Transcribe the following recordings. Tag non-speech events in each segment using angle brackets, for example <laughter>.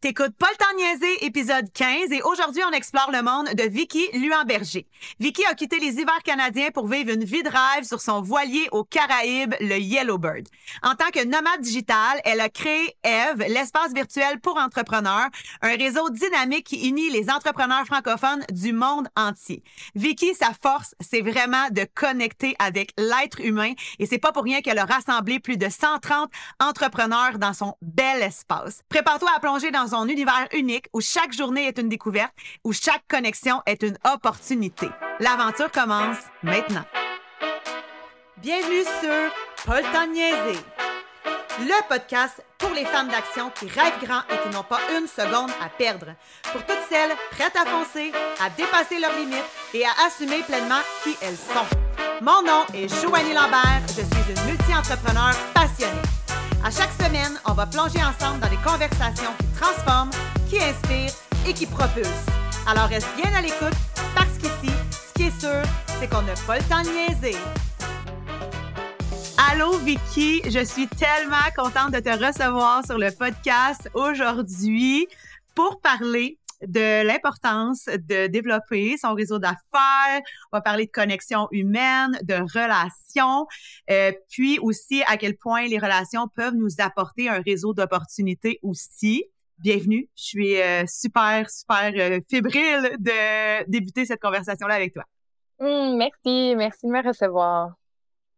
T'écoutes Paul temps niaiser, épisode 15, et aujourd'hui, on explore le monde de Vicky Luan-Berger. Vicky a quitté les hivers canadiens pour vivre une vie de rêve sur son voilier aux Caraïbes, le Yellowbird. En tant que nomade digital, elle a créé Eve, l'espace virtuel pour entrepreneurs, un réseau dynamique qui unit les entrepreneurs francophones du monde entier. Vicky, sa force, c'est vraiment de connecter avec l'être humain, et c'est pas pour rien qu'elle a rassemblé plus de 130 entrepreneurs dans son bel espace. Prépare-toi à plonger dans un univers unique où chaque journée est une découverte, où chaque connexion est une opportunité. L'aventure commence maintenant. Bienvenue sur Paul niaiser, le podcast pour les femmes d'action qui rêvent grand et qui n'ont pas une seconde à perdre. Pour toutes celles prêtes à foncer, à dépasser leurs limites et à assumer pleinement qui elles sont. Mon nom est Joanie Lambert, je suis une multi-entrepreneur passionnée. À chaque semaine, on va plonger ensemble dans des conversations qui transforment, qui inspirent et qui propulsent. Alors reste bien à l'écoute parce qu'ici, ce qui est sûr, c'est qu'on n'a pas le temps de niaiser. Allô Vicky, je suis tellement contente de te recevoir sur le podcast aujourd'hui pour parler de l'importance de développer son réseau d'affaires. On va parler de connexion humaine, de relations, euh, puis aussi à quel point les relations peuvent nous apporter un réseau d'opportunités aussi. Bienvenue. Je suis euh, super, super euh, fébrile de débuter cette conversation-là avec toi. Mmh, merci, merci de me recevoir.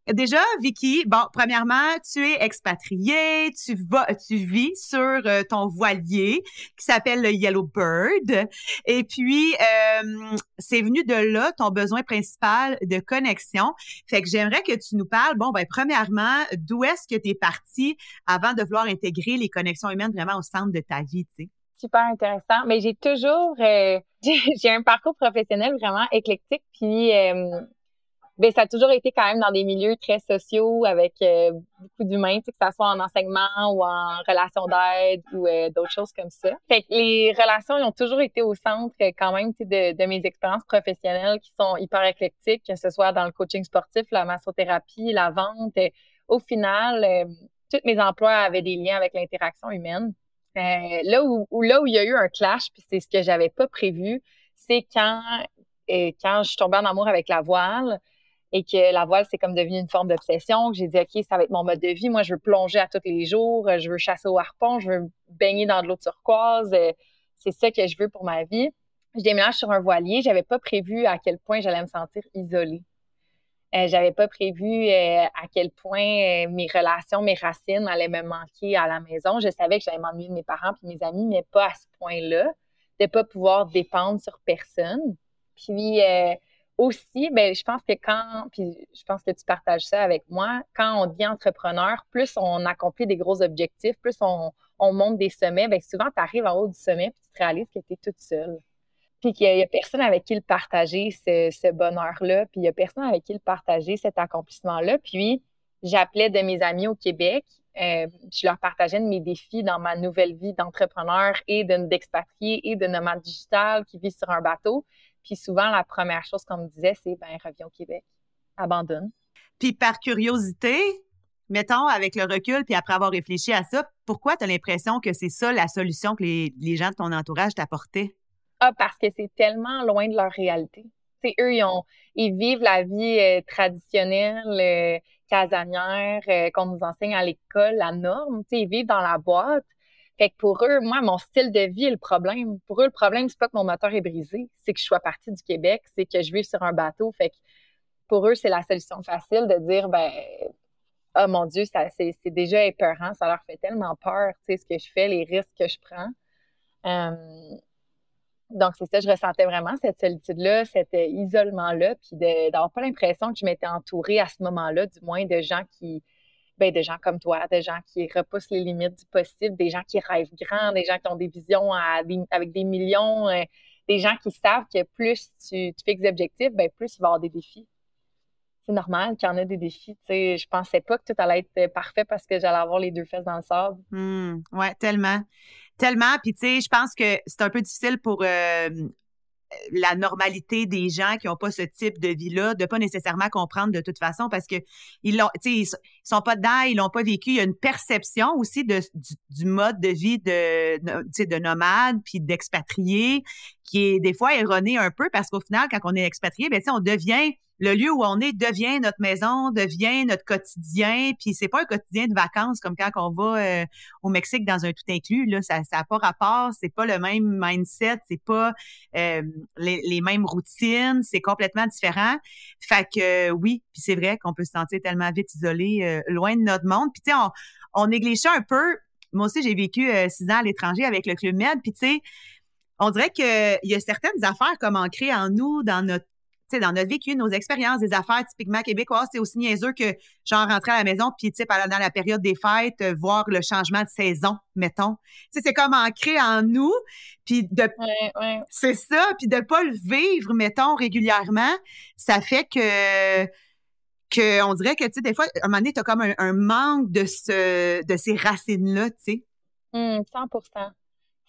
Déjà, Vicky, bon, premièrement, tu es expatriée, tu vas, tu vis sur euh, ton voilier qui s'appelle le Yellow Bird. Et puis, euh, c'est venu de là ton besoin principal de connexion. Fait que j'aimerais que tu nous parles, bon, ben, premièrement, d'où est-ce que tu es partie avant de vouloir intégrer les connexions humaines vraiment au centre de ta vie, tu sais? Super intéressant. Mais j'ai toujours, euh, <laughs> j'ai un parcours professionnel vraiment éclectique. Puis, ben ça a toujours été quand même dans des milieux très sociaux avec euh, beaucoup d'humains, que ce soit en enseignement ou en relation d'aide ou euh, d'autres choses comme ça. Fait que les relations ont toujours été au centre euh, quand même de, de mes expériences professionnelles qui sont hyper éclectiques, que ce soit dans le coaching sportif, la massothérapie, la vente. au final, tous mes emplois avaient des liens avec l'interaction humaine. là où, où, là où il y a eu un clash, puis c'est ce que j'avais pas prévu, c'est quand quand je suis tombée en amour avec la voile, et que la voile, c'est comme devenu une forme d'obsession, j'ai dit, OK, ça va être mon mode de vie. Moi, je veux plonger à tous les jours, je veux chasser au harpon, je veux baigner dans de l'eau turquoise. Euh, c'est ça que je veux pour ma vie. Je déménage sur un voilier. J'avais pas prévu à quel point j'allais me sentir isolée. Euh, j'avais pas prévu euh, à quel point mes relations, mes racines allaient me manquer à la maison. Je savais que j'allais m'ennuyer de mes parents et mes amis, mais pas à ce point-là, de pas pouvoir dépendre sur personne. Puis aussi, ben, je pense que quand, puis je pense que tu partages ça avec moi, quand on devient entrepreneur, plus on accomplit des gros objectifs, plus on, monte des sommets, ben, souvent tu arrives en haut du sommet puis tu te réalises que tu es toute seule. Puis qu'il n'y a, personne avec qui le partager ce, bonheur-là, puis il n'y a personne avec qui le partager cet accomplissement-là. Puis j'appelais de mes amis au Québec, euh, je leur partageais de mes défis dans ma nouvelle vie d'entrepreneur et d'expatrié et de nomade digital qui vit sur un bateau. Puis souvent, la première chose qu'on me disait, c'est ben reviens au Québec, abandonne. Puis par curiosité, mettons, avec le recul, puis après avoir réfléchi à ça, pourquoi tu as l'impression que c'est ça la solution que les, gens de ton entourage t'apportaient? Ah, parce que c'est tellement loin de leur réalité. C'est eux, ils, ont, ils vivent la vie euh, traditionnelle, euh, casanière, euh, qu'on nous enseigne à l'école, la norme. Ils vivent dans la boîte. Fait que pour eux, moi, mon style de vie est le problème. Pour eux, le problème, c'est pas que mon moteur est brisé, c'est que je sois partie du Québec, c'est que je vive sur un bateau. Fait que pour eux, c'est la solution facile de dire, ben, oh mon Dieu, c'est, déjà épeurant, ça leur fait tellement peur, tu sais, ce que je fais, les risques que je prends. Hum, donc, c'est ça, je ressentais vraiment cette solitude-là, cet isolement-là, puis d'avoir pas l'impression que je m'étais entourée à ce moment-là, du moins, de gens qui, ben, de gens comme toi, des gens qui repoussent les limites du possible, des gens qui rêvent grand, des gens qui ont des visions avec des millions, euh, des gens qui savent que plus tu, tu fixes des objectifs, ben, plus il va y avoir des défis. C'est normal qu'il y en ait des défis. Je je pensais pas que tout allait être parfait parce que j'allais avoir les deux fesses dans le sable. Mmh, ouais, tellement. Tellement. Puis, tu sais, je pense que c'est un peu difficile pour euh, la normalité des gens qui n'ont pas ce type de vie-là, de pas nécessairement comprendre de toute façon parce que ils l'ont, ils sont pas dedans, ils l'ont pas vécu. Il y a une perception aussi de, du, mode de vie de, de, de nomade puis d'expatrié qui est des fois erroné un peu parce qu'au final, quand on est expatrié, ben, on devient le lieu où on est devient notre maison, devient notre quotidien. Puis c'est pas un quotidien de vacances comme quand on va euh, au Mexique dans un tout inclus. Là, ça n'a pas rapport, c'est pas le même mindset, c'est pas euh, les, mêmes routines, c'est complètement différent. Fait que oui, puis c'est vrai qu'on peut se sentir tellement vite isolé, euh, loin de notre monde. Puis tu sais, on, on néglige un peu. Moi aussi, j'ai vécu six ans à l'étranger avec le Club Med. Puis tu sais, on dirait qu'il y a certaines affaires comme ancrées en nous, dans notre dans notre vécu, nos expériences, des affaires typiquement québécoises, c'est aussi niaiseux que genre rentrer à la maison puis tu sais dans la période des fêtes euh, voir le changement de saison, mettons. Tu sais c'est comme ancré en nous puis de c'est ça puis de pas le vivre mettons régulièrement, ça fait que que on dirait que tu sais des fois à un moment donné tu as comme un, manque de ce de ces racines là, tu sais. 100% mmh,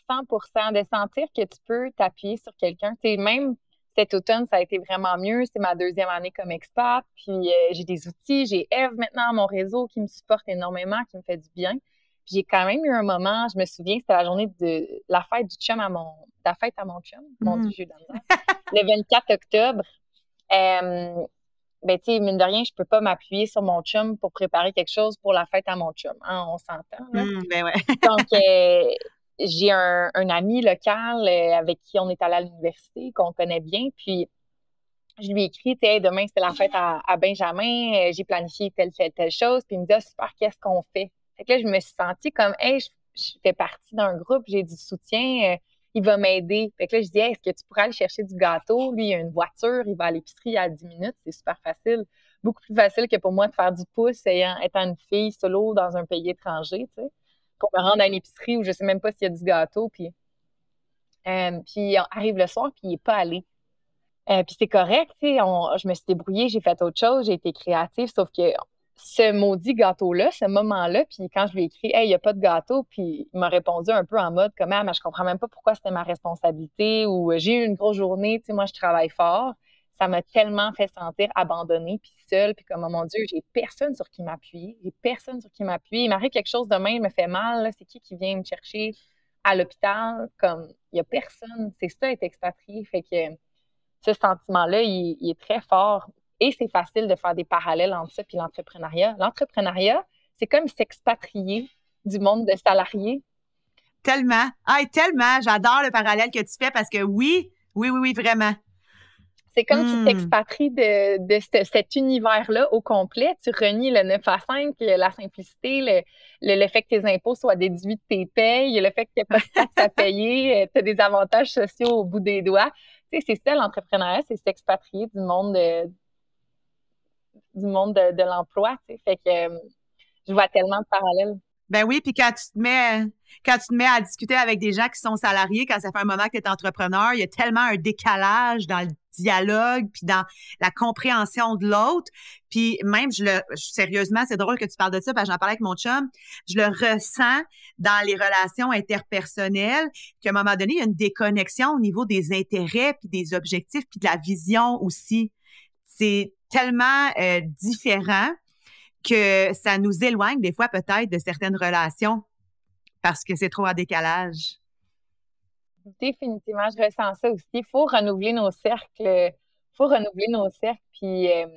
100% de sentir que tu peux t'appuyer sur quelqu'un, tu sais même cet automne, ça a été vraiment mieux. C'est ma deuxième année comme expat. Puis euh, j'ai des outils. J'ai Eve maintenant à mon réseau qui me supporte énormément, qui me fait du bien. Puis j'ai quand même eu un moment, je me souviens, c'était la journée de la fête du chum à mon. La fête à mon chum. Mon mm. Dieu, j'ai Le 24 octobre. Euh, ben, tu sais, mine de rien, je peux pas m'appuyer sur mon chum pour préparer quelque chose pour la fête à mon chum. Hein, on s'entend. Mm, ben ouais. <laughs> Donc, euh, j'ai un, ami local euh, avec qui on est allé à l'université, qu'on connaît bien, puis je lui ai écrit, demain c'est la fête à, Benjamin, euh, j'ai planifié telle, telle, telle chose, puis il me dit, ah, super, qu'est-ce qu'on fait? Fait que là, je me suis sentie comme, hey, je, fais partie d'un groupe, j'ai du soutien, il va m'aider. Fait que là, je dis, est-ce que tu pourrais aller chercher du gâteau? Lui, il a une voiture, il va à l'épicerie à 10 minutes, c'est super facile. Beaucoup plus facile que pour moi de faire du pouce étant une fille solo dans un pays étranger, tu sais qu'on me rende à une épicerie où je sais même pas s'il y a du gâteau. Puis, euh, puis on arrive le soir, puis il n'est pas allé. Euh, puis c'est correct, je me suis débrouillée, j'ai fait autre chose, j'ai été créative, sauf que ce maudit gâteau-là, ce moment-là, puis quand je lui ai écrit « Hey, il n'y a pas de gâteau », puis il m'a répondu un peu en mode comme ah, mais je comprends même pas pourquoi c'était ma responsabilité » ou « J'ai eu une grosse journée, tu sais, moi, je travaille fort », ça m'a tellement fait sentir abandonnée puis seule puis comme oh mon Dieu, j'ai personne sur qui m'appuyer, j'ai personne sur qui m'appuyer. Il m'arrive quelque chose demain, il me fait mal, c'est qui qui vient me chercher à l'hôpital? Comme il y a personne, c'est ça être expatrié, fait que ce sentiment-là, il, est très fort et c'est facile de faire des parallèles entre ça puis l'entrepreneuriat. L'entrepreneuriat, c'est comme s'expatrier du monde de salariés. Tellement. Ah, tellement. J'adore le parallèle que tu fais parce que oui, oui, oui, oui, vraiment. C'est comme tu hmm. t'expatries de, de, cet univers-là au complet. Tu renies le 9 à 5, la simplicité, le, fait que tes impôts soient déduits de tes payes, le fait que tu n'aies pas de taxes à payer, euh, tu as des avantages sociaux au bout des doigts. Tu sais, c'est ça l'entrepreneuriat, c'est s'expatrier du monde de, du monde de, l'emploi. Tu. Fait que euh, je vois tellement de parallèles. Ben oui, puis quand tu te mets quand tu mets à discuter avec des gens qui sont salariés, quand ça fait un moment que tu es entrepreneur, il y a tellement un décalage dans le dialogue puis dans la compréhension de l'autre. Puis même je le sérieusement, c'est drôle que tu parles de ça parce que j'en parlais avec mon chum, je le ressens dans les relations interpersonnelles qu'à un moment donné, il y a une déconnexion au niveau des intérêts puis des objectifs puis de la vision aussi. C'est tellement euh, différent que ça nous éloigne des fois peut-être de certaines relations parce que c'est trop en décalage. Définitivement, je ressens ça aussi. Il faut renouveler nos cercles. Il faut renouveler nos cercles. Puis euh,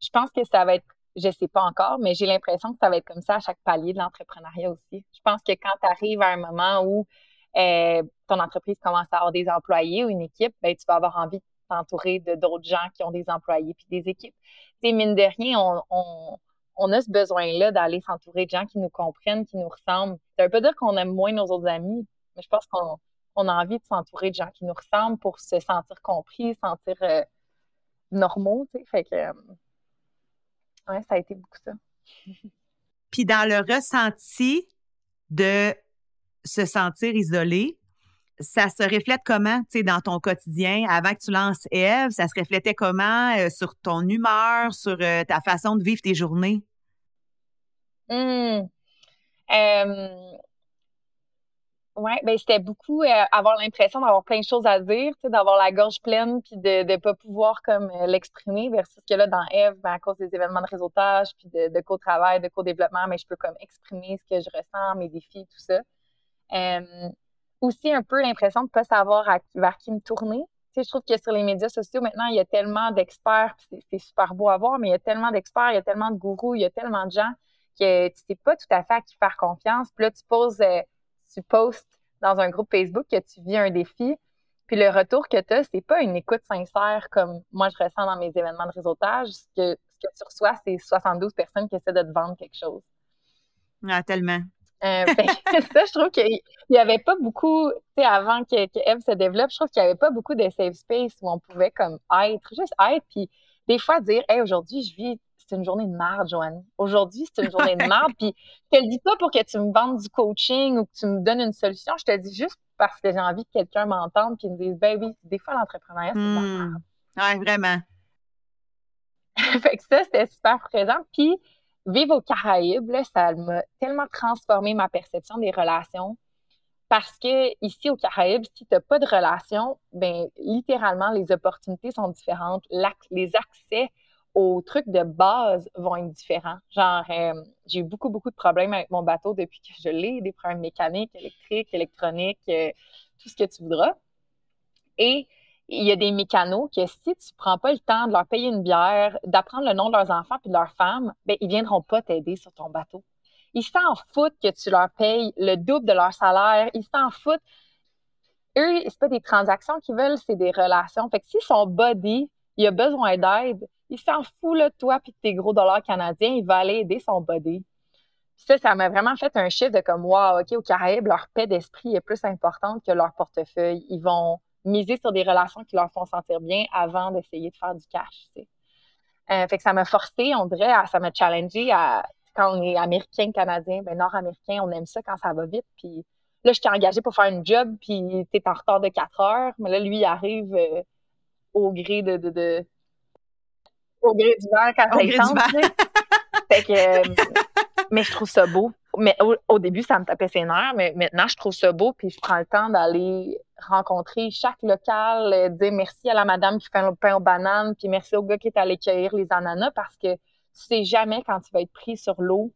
je pense que ça va être, je ne sais pas encore, mais j'ai l'impression que ça va être comme ça à chaque palier de l'entrepreneuriat aussi. Je pense que quand tu arrives à un moment où euh, ton entreprise commence à avoir des employés ou une équipe, ben, tu vas avoir envie de t'entourer de d'autres gens qui ont des employés puis des équipes. Tu mine de rien, on on a ce besoin-là d'aller s'entourer de gens qui nous comprennent, qui nous ressemblent. Ça veut pas dire qu'on aime moins nos autres amis, mais je pense qu'on a envie de s'entourer de gens qui nous ressemblent pour se sentir compris, sentir euh, normaux. Fait que, euh, ouais, ça a été beaucoup ça. <laughs> Puis dans le ressenti de se sentir isolé, ça se reflète comment, dans ton quotidien? Avant que tu lances Eve, ça se reflétait comment euh, sur ton humeur, sur ta façon de vivre tes journées? Mmh. Oui, ben c'était beaucoup euh, avoir l'impression d'avoir plein de choses à dire, d'avoir la gorge pleine puis de ne pas pouvoir comme euh, l'exprimer versus que là dans Eve, ben, à cause des événements de réseautage puis de, co-travail, de co-développement, mais je peux comme exprimer ce que je ressens, mes défis, tout ça. Euh, aussi un peu l'impression de pas savoir vers qui me tourner. Tu sais, je trouve que sur les médias sociaux maintenant, il y a tellement d'experts, c'est super beau à voir, mais il y a tellement d'experts, il y a tellement de gourous, il y a tellement de gens que tu sais pas tout à fait à qui faire confiance. Puis là, tu poses tu postes dans un groupe Facebook que tu vis un défi, puis le retour que tu as, c'est pas une écoute sincère comme moi je ressens dans mes événements de réseautage. Ce que, ce que tu reçois, c'est 72 personnes qui essaient de te vendre quelque chose. Ah, tellement. Euh, ben, <laughs> ça, je trouve qu'il n'y avait pas beaucoup, tu sais, avant que, que Eve se développe, je trouve qu'il n'y avait pas beaucoup de safe space où on pouvait comme être, juste être, puis des fois dire, hey, aujourd'hui, je vis c'est une journée de merde, Joanne. Aujourd'hui, c'est une journée de merde. Puis, je te le dis pas pour que tu me vendes du coaching ou que tu me donnes une solution. Je te le dis juste parce que j'ai envie que quelqu'un m'entende et me dise, ben oui, des fois, l'entrepreneuriat, c'est de la hmm. merde. Oui, vraiment. <laughs> fait que ça, c'était super présent. Puis, vivre aux Caraïbes, ça m'a tellement transformé ma perception des relations. Parce que ici, aux Caraïbes, si tu n'as pas de relation, ben littéralement, les opportunités sont différentes. Les accès aux trucs de base vont être différents. Genre, euh, j'ai eu beaucoup, beaucoup de problèmes avec mon bateau depuis que je l'ai, des problèmes mécaniques, électriques, électroniques, euh, tout ce que tu voudras. Et il y a des mécanos que si tu prends pas le temps de leur payer une bière, d'apprendre le nom de leurs enfants puis de leurs femmes, ben ils viendront pas t'aider sur ton bateau. Ils s'en foutent que tu leur payes le double de leur salaire. Ils s'en foutent. Eux, c'est pas des transactions qu'ils veulent, c'est des relations. Fait que si son body, il a besoin d'aide, il s'en fout de toi puis de tes gros dollars canadiens, il va aller aider son body. ça, ça m'a vraiment fait un chiffre de comme wow, OK, au Caraïbes, leur paix d'esprit est plus importante que leur portefeuille. Ils vont miser sur des relations qui leur font sentir bien avant d'essayer de faire du cash. Euh, fait que ça m'a forcé, on dirait, ça m'a challengé à quand on est américain, canadien, ben nord-américain, on aime ça quand ça va vite. Puis là, je t'ai engagé pour faire une job, puis tu es en retard de quatre heures. Mais là, lui, il arrive euh, au gré de, de, au gré du vent quand ça fait que, euh, mais je trouve ça beau. Mais au, début, ça me tapait ses nerfs, mais maintenant, je trouve ça beau, puis je prends le temps d'aller rencontrer chaque local, euh, dire merci à la madame qui fait le pain aux bananes, puis merci au gars qui est allé cueillir les ananas, parce que tu sais jamais quand tu vas être pris sur l'eau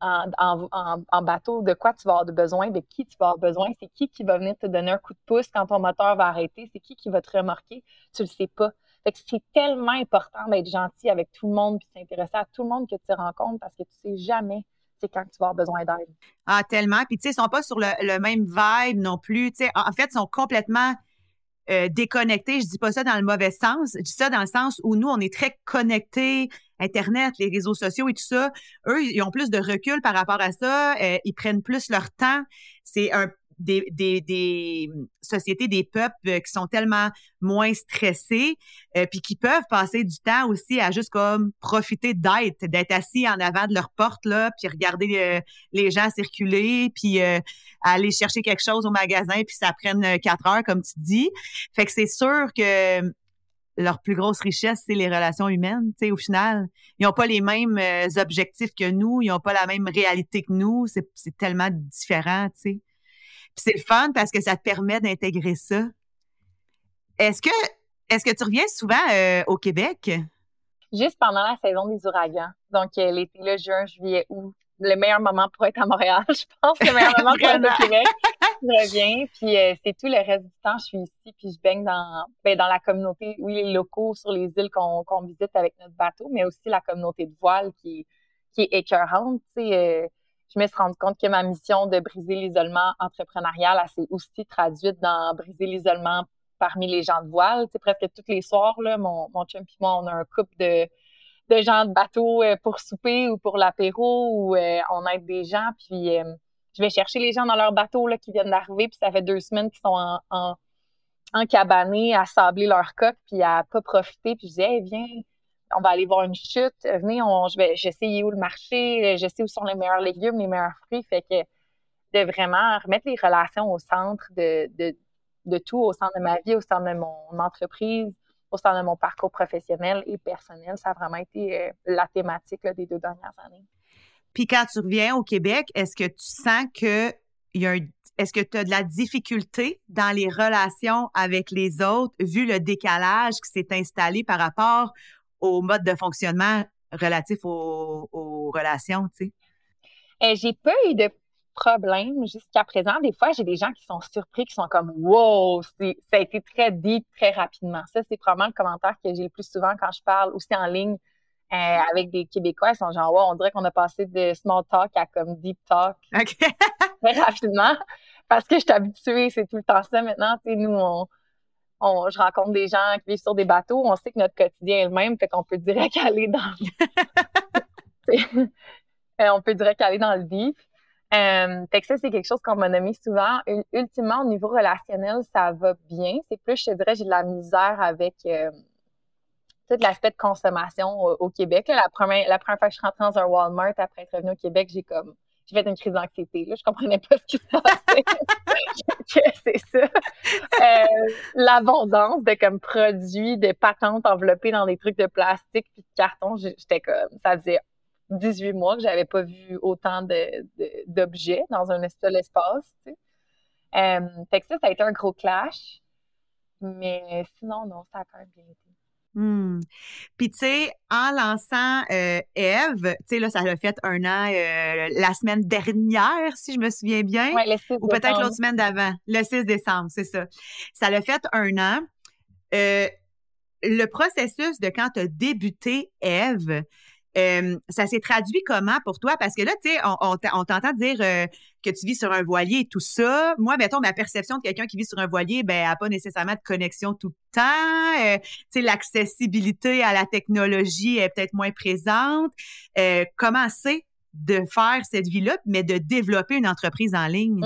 en, bateau, de quoi tu vas avoir besoin, de qui tu vas avoir besoin, c'est qui qui va venir te donner un coup de pouce quand ton moteur va arrêter, c'est qui qui va te remorquer, tu le sais pas. Fait que c'est tellement important d'être gentil avec tout le monde puis s'intéresser à tout le monde que tu rencontres parce que tu sais jamais quand tu vas avoir besoin d'aide. Ah, tellement. Puis, tu sais, ils sont pas sur le, même vibe non plus. Tu sais, en fait, ils sont complètement euh, déconnectés. Je dis pas ça dans le mauvais sens. Je dis ça dans le sens où nous, on est très connectés. Internet, les réseaux sociaux et tout ça. Eux, ils ont plus de recul par rapport à ça. Euh, ils prennent plus leur temps. C'est un des, des, des, sociétés, des peuples euh, qui sont tellement moins stressés, euh, puis qui peuvent passer du temps aussi à juste comme profiter d'être, d'être assis en avant de leur porte là, puis regarder euh, les gens circuler, puis aller chercher quelque chose au magasin, puis ça prenne quatre heures comme tu dis. Fait que c'est sûr que leur plus grosse richesse, c'est les relations humaines. Tu sais, au final, ils n'ont pas les mêmes objectifs que nous, ils n'ont pas la même réalité que nous. C'est, c'est tellement différent, tu sais c'est fun parce que ça te permet d'intégrer ça. Est-ce que, est-ce que tu reviens souvent euh, au Québec? Juste pendant la saison des ouragans. Donc, euh, l'été, le juin, juillet, août. Le meilleur moment pour être à Montréal, <laughs> je pense. Le meilleur moment pour être au Québec. Je reviens. Puis, euh, c'est tout le reste du temps, je suis ici. Puis, je baigne dans, ben, dans la communauté, oui, les locaux sur les îles qu'on visite avec notre bateau, mais aussi la communauté de voile qui, qui est écœurante. Tu sais, je me suis rendu compte que ma mission de briser l'isolement entrepreneurial, elle s'est aussi traduite dans briser l'isolement parmi les gens de voile. C'est presque tous les soirs, là, mon, mon chum et moi, on a un couple de, de gens de bateau euh, pour souper ou pour l'apéro ou euh, on aide des gens. Puis euh, je vais chercher les gens dans leur bateau là, qui viennent d'arriver, puis ça fait deux semaines qu'ils sont en, en, en cabanée à sabler leur coque puis à pas profiter. Puis je dis, hey, viens, on va aller voir une chute. Venez, on, je vais, je où le marché, je sais où sont les meilleurs légumes, les meilleurs fruits. Fait que de vraiment remettre les relations au centre de, de, de tout, au centre de ma vie, au centre de mon entreprise, au centre de mon parcours professionnel et personnel. Ça a vraiment été euh, la thématique des deux dernières années. Puis quand tu reviens au Québec, est-ce que tu sens que il y a est-ce que tu as de la difficulté dans les relations avec les autres, vu le décalage qui s'est installé par rapport au mode de fonctionnement relatif aux, relations, tu sais? Euh, j'ai pas eu de problème jusqu'à présent. Des fois, j'ai des gens qui sont surpris, qui sont comme Wow, ça a été très deep très rapidement. Ça, c'est probablement le commentaire que j'ai le plus souvent quand je parle aussi en ligne euh, avec des Québécois. Ils sont genre Wow, on dirait qu'on a passé de small talk à comme deep talk très rapidement. Parce que je suis habituée, c'est tout le temps ça maintenant. Tu sais, nous, on, je rencontre des gens qui vivent sur des bateaux, on sait que notre quotidien est le même, fait peut direct <laughs> aller dans <laughs> euh, on peut direct aller dans le deep. Euh, fait que ça, c'est quelque chose qu'on m'a nommé souvent. Ultimement, au niveau relationnel, ça va bien. C'est plus, je dirais, j'ai de la misère avec euh, tout l'aspect de consommation au, Québec. La, première, la première fois que je suis rentrée dans un Walmart après être revenue au Québec, j'ai comme j'ai fait une crise d'anxiété. Là. Je comprenais pas ce qui se passait. <laughs> <laughs> c'est ça. Euh, l'abondance de comme produits, de patentes enveloppées dans des trucs de plastique puis de carton, j'étais comme ça faisait 18 mois que j'avais pas vu autant d'objets dans un seul espace. Tu euh, fait que ça, ça a été un gros clash. Mais sinon, non, ça a quand même bien été. Hmm. Puis, tu sais, en lançant euh, Eve, tu sais, là, ça a fait un an euh, la semaine dernière, si je me souviens bien. Ouais, le 6 ou peut-être l'autre semaine d'avant, le 6 décembre, c'est ça. Ça l'a fait un an. le processus de quand tu as débuté Eve, ça s'est traduit comment pour toi? Parce que là, tu sais, on, t'entend dire euh, que tu vis sur un voilier et tout ça. Moi, mettons, ma perception de quelqu'un qui vit sur un voilier, ben, n'a pas nécessairement de connexion tout le temps. Euh, tu sais, l'accessibilité à la technologie est peut-être moins présente. Euh, comment c'est de faire cette vie-là, mais de développer une entreprise en ligne?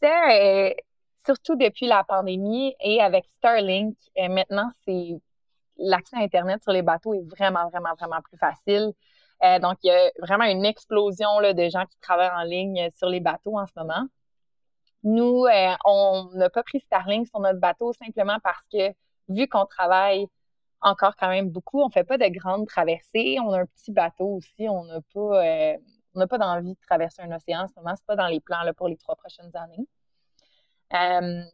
C'est surtout depuis la pandémie et avec Starlink, maintenant, c'est l'accès à Internet sur les bateaux est vraiment, vraiment, vraiment plus facile. Euh, donc, il y a vraiment une explosion de gens qui travaillent en ligne sur les bateaux en ce moment. Nous, euh, on n'a pas pris Starlink sur notre bateau simplement parce que, vu qu'on travaille encore quand même beaucoup, on ne fait pas de grandes traversées. On a un petit bateau aussi. On n'a pas, euh, pas d'envie de traverser un océan en ce moment. C'est pas dans les plans pour les trois prochaines années.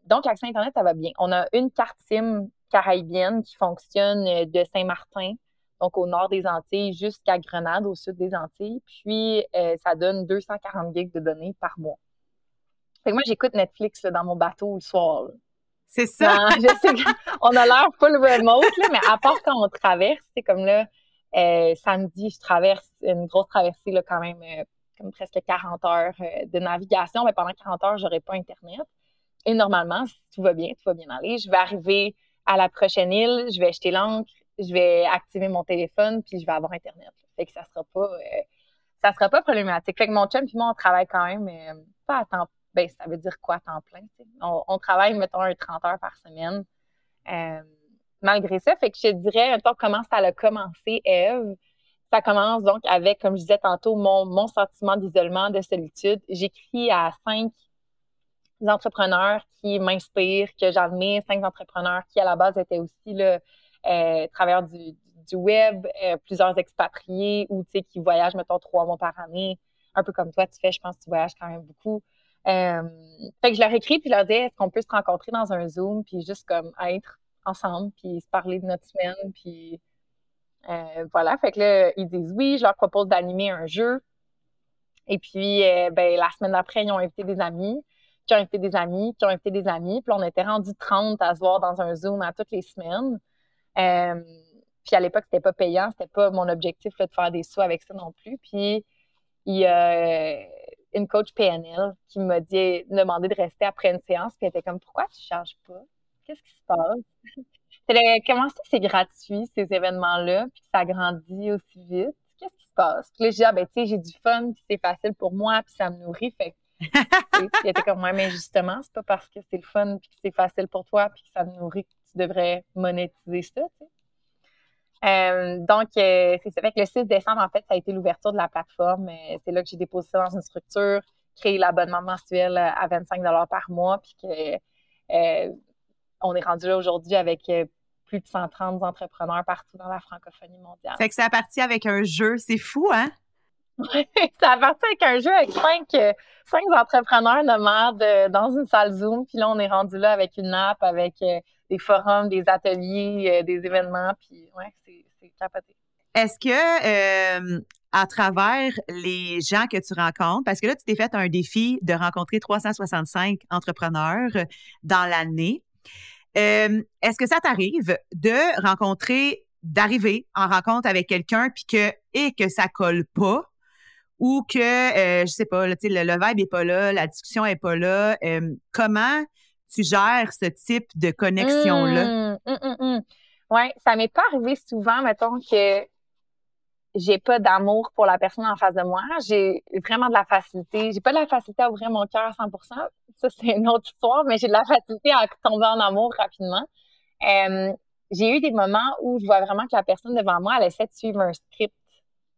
donc, l'accès Internet, ça va bien. On a une carte SIM caribéenne qui fonctionne euh, de Saint-Martin, donc au nord des Antilles, jusqu'à Grenade, au sud des Antilles. Puis, euh, ça donne 240 gigs de données par mois. Fait que moi, j'écoute Netflix dans mon bateau le soir. C'est ça. je sais qu'on <laughs> a l'air full remote, là, mais à part quand on traverse, c'est comme là, euh, samedi, je traverse une grosse traversée, là, quand même, comme presque 40 heures de navigation. Mais pendant 40 heures, j'aurais pas Internet. Et normalement, si tout va bien, tout va bien aller, je vais arriver à la prochaine île, je vais jeter l'encre, je vais activer mon téléphone, puis je vais avoir Internet. Fait que ça sera pas, euh, ça sera pas problématique. Fait que mon chum puis moi, on travaille quand même, euh, pas à temps, ben, ça veut dire quoi à temps plein, on, travaille, mettons, un 30 heures par semaine. Euh, malgré ça, fait que je te dirais, temps comment ça a commencé, Eve, ça commence donc avec, comme je disais tantôt, mon, mon sentiment d'isolement, de solitude. J'écris à cinq entrepreneurs qui m'inspirent, que j'admire, cinq entrepreneurs qui, à la base, étaient aussi là, euh, travailleurs du, du web, euh, plusieurs expatriés ou qui voyagent, mettons, trois mois par année, un peu comme toi, tu fais, je pense tu voyages quand même beaucoup. Euh, fait que je leur écris puis leur dis est-ce qu'on peut se rencontrer dans un Zoom puis juste comme être ensemble puis se parler de notre semaine puis euh, voilà. Fait que là ils disent oui je leur propose d'animer un jeu. Et puis euh, ben la semaine d'après ils ont invité des amis qui ont invité des amis, qui ont invité des amis. Puis on était rendu 30 à se voir dans un Zoom à toutes les semaines. Euh, puis à l'époque, c'était pas payant, c'était pas mon objectif de faire des sous avec ça non plus. Puis il y a euh, une coach PNL qui m'a dit, demandé de rester après une séance, puis elle était comme Pourquoi tu charges pas? Qu'est-ce qui se passe? <laughs> Comment ça, c'est gratuit, ces événements-là, puis ça grandit aussi vite? Qu'est-ce qui se passe? Puis là, j'ai dit, ah, ben, tu sais, j'ai du fun, puis c'est facile pour moi, puis ça me nourrit. Fait il était <laughs> comme moi, mais justement, c'est pas parce que c'est le fun puis que c'est facile pour toi puis que ça nourrit que tu devrais monétiser ça. Euh, donc, euh, c'est ça. Fait que le 6 décembre, en fait, ça a été l'ouverture de la plateforme. Euh, c'est là que j'ai déposé ça dans une structure, créé l'abonnement mensuel à 25 par mois, puis que on est rendu là aujourd'hui avec plus de 130 entrepreneurs partout dans la francophonie mondiale. Fait que c'est parti avec un jeu. C'est fou, hein? <laughs> ça a parti avec un jeu avec cinq, euh, cinq entrepreneurs nomades euh, dans une salle Zoom. Puis là, on est rendu là avec une app, avec euh, des forums, des ateliers, des événements. Puis ouais, c'est capoté. Est-ce que à travers les gens que tu rencontres, parce que là, tu t'es fait un défi de rencontrer 365 entrepreneurs dans l'année, est-ce que ça t'arrive de rencontrer, d'arriver en rencontre avec quelqu'un puis que et que ça colle pas? Ou que euh, je sais pas, le, le vibe est pas là, la discussion est pas là. comment tu gères ce type de connexion là mmh, mmh, mmh, Ouais, ça m'est pas arrivé souvent, mettons que j'ai pas d'amour pour la personne en face de moi. J'ai vraiment de la facilité. J'ai pas de la facilité à ouvrir mon cœur à 100% Ça, c'est une autre histoire, mais j'ai de la facilité à tomber en amour rapidement. Euh, j'ai eu des moments où je vois vraiment que la personne devant moi, elle essaie de suivre un script,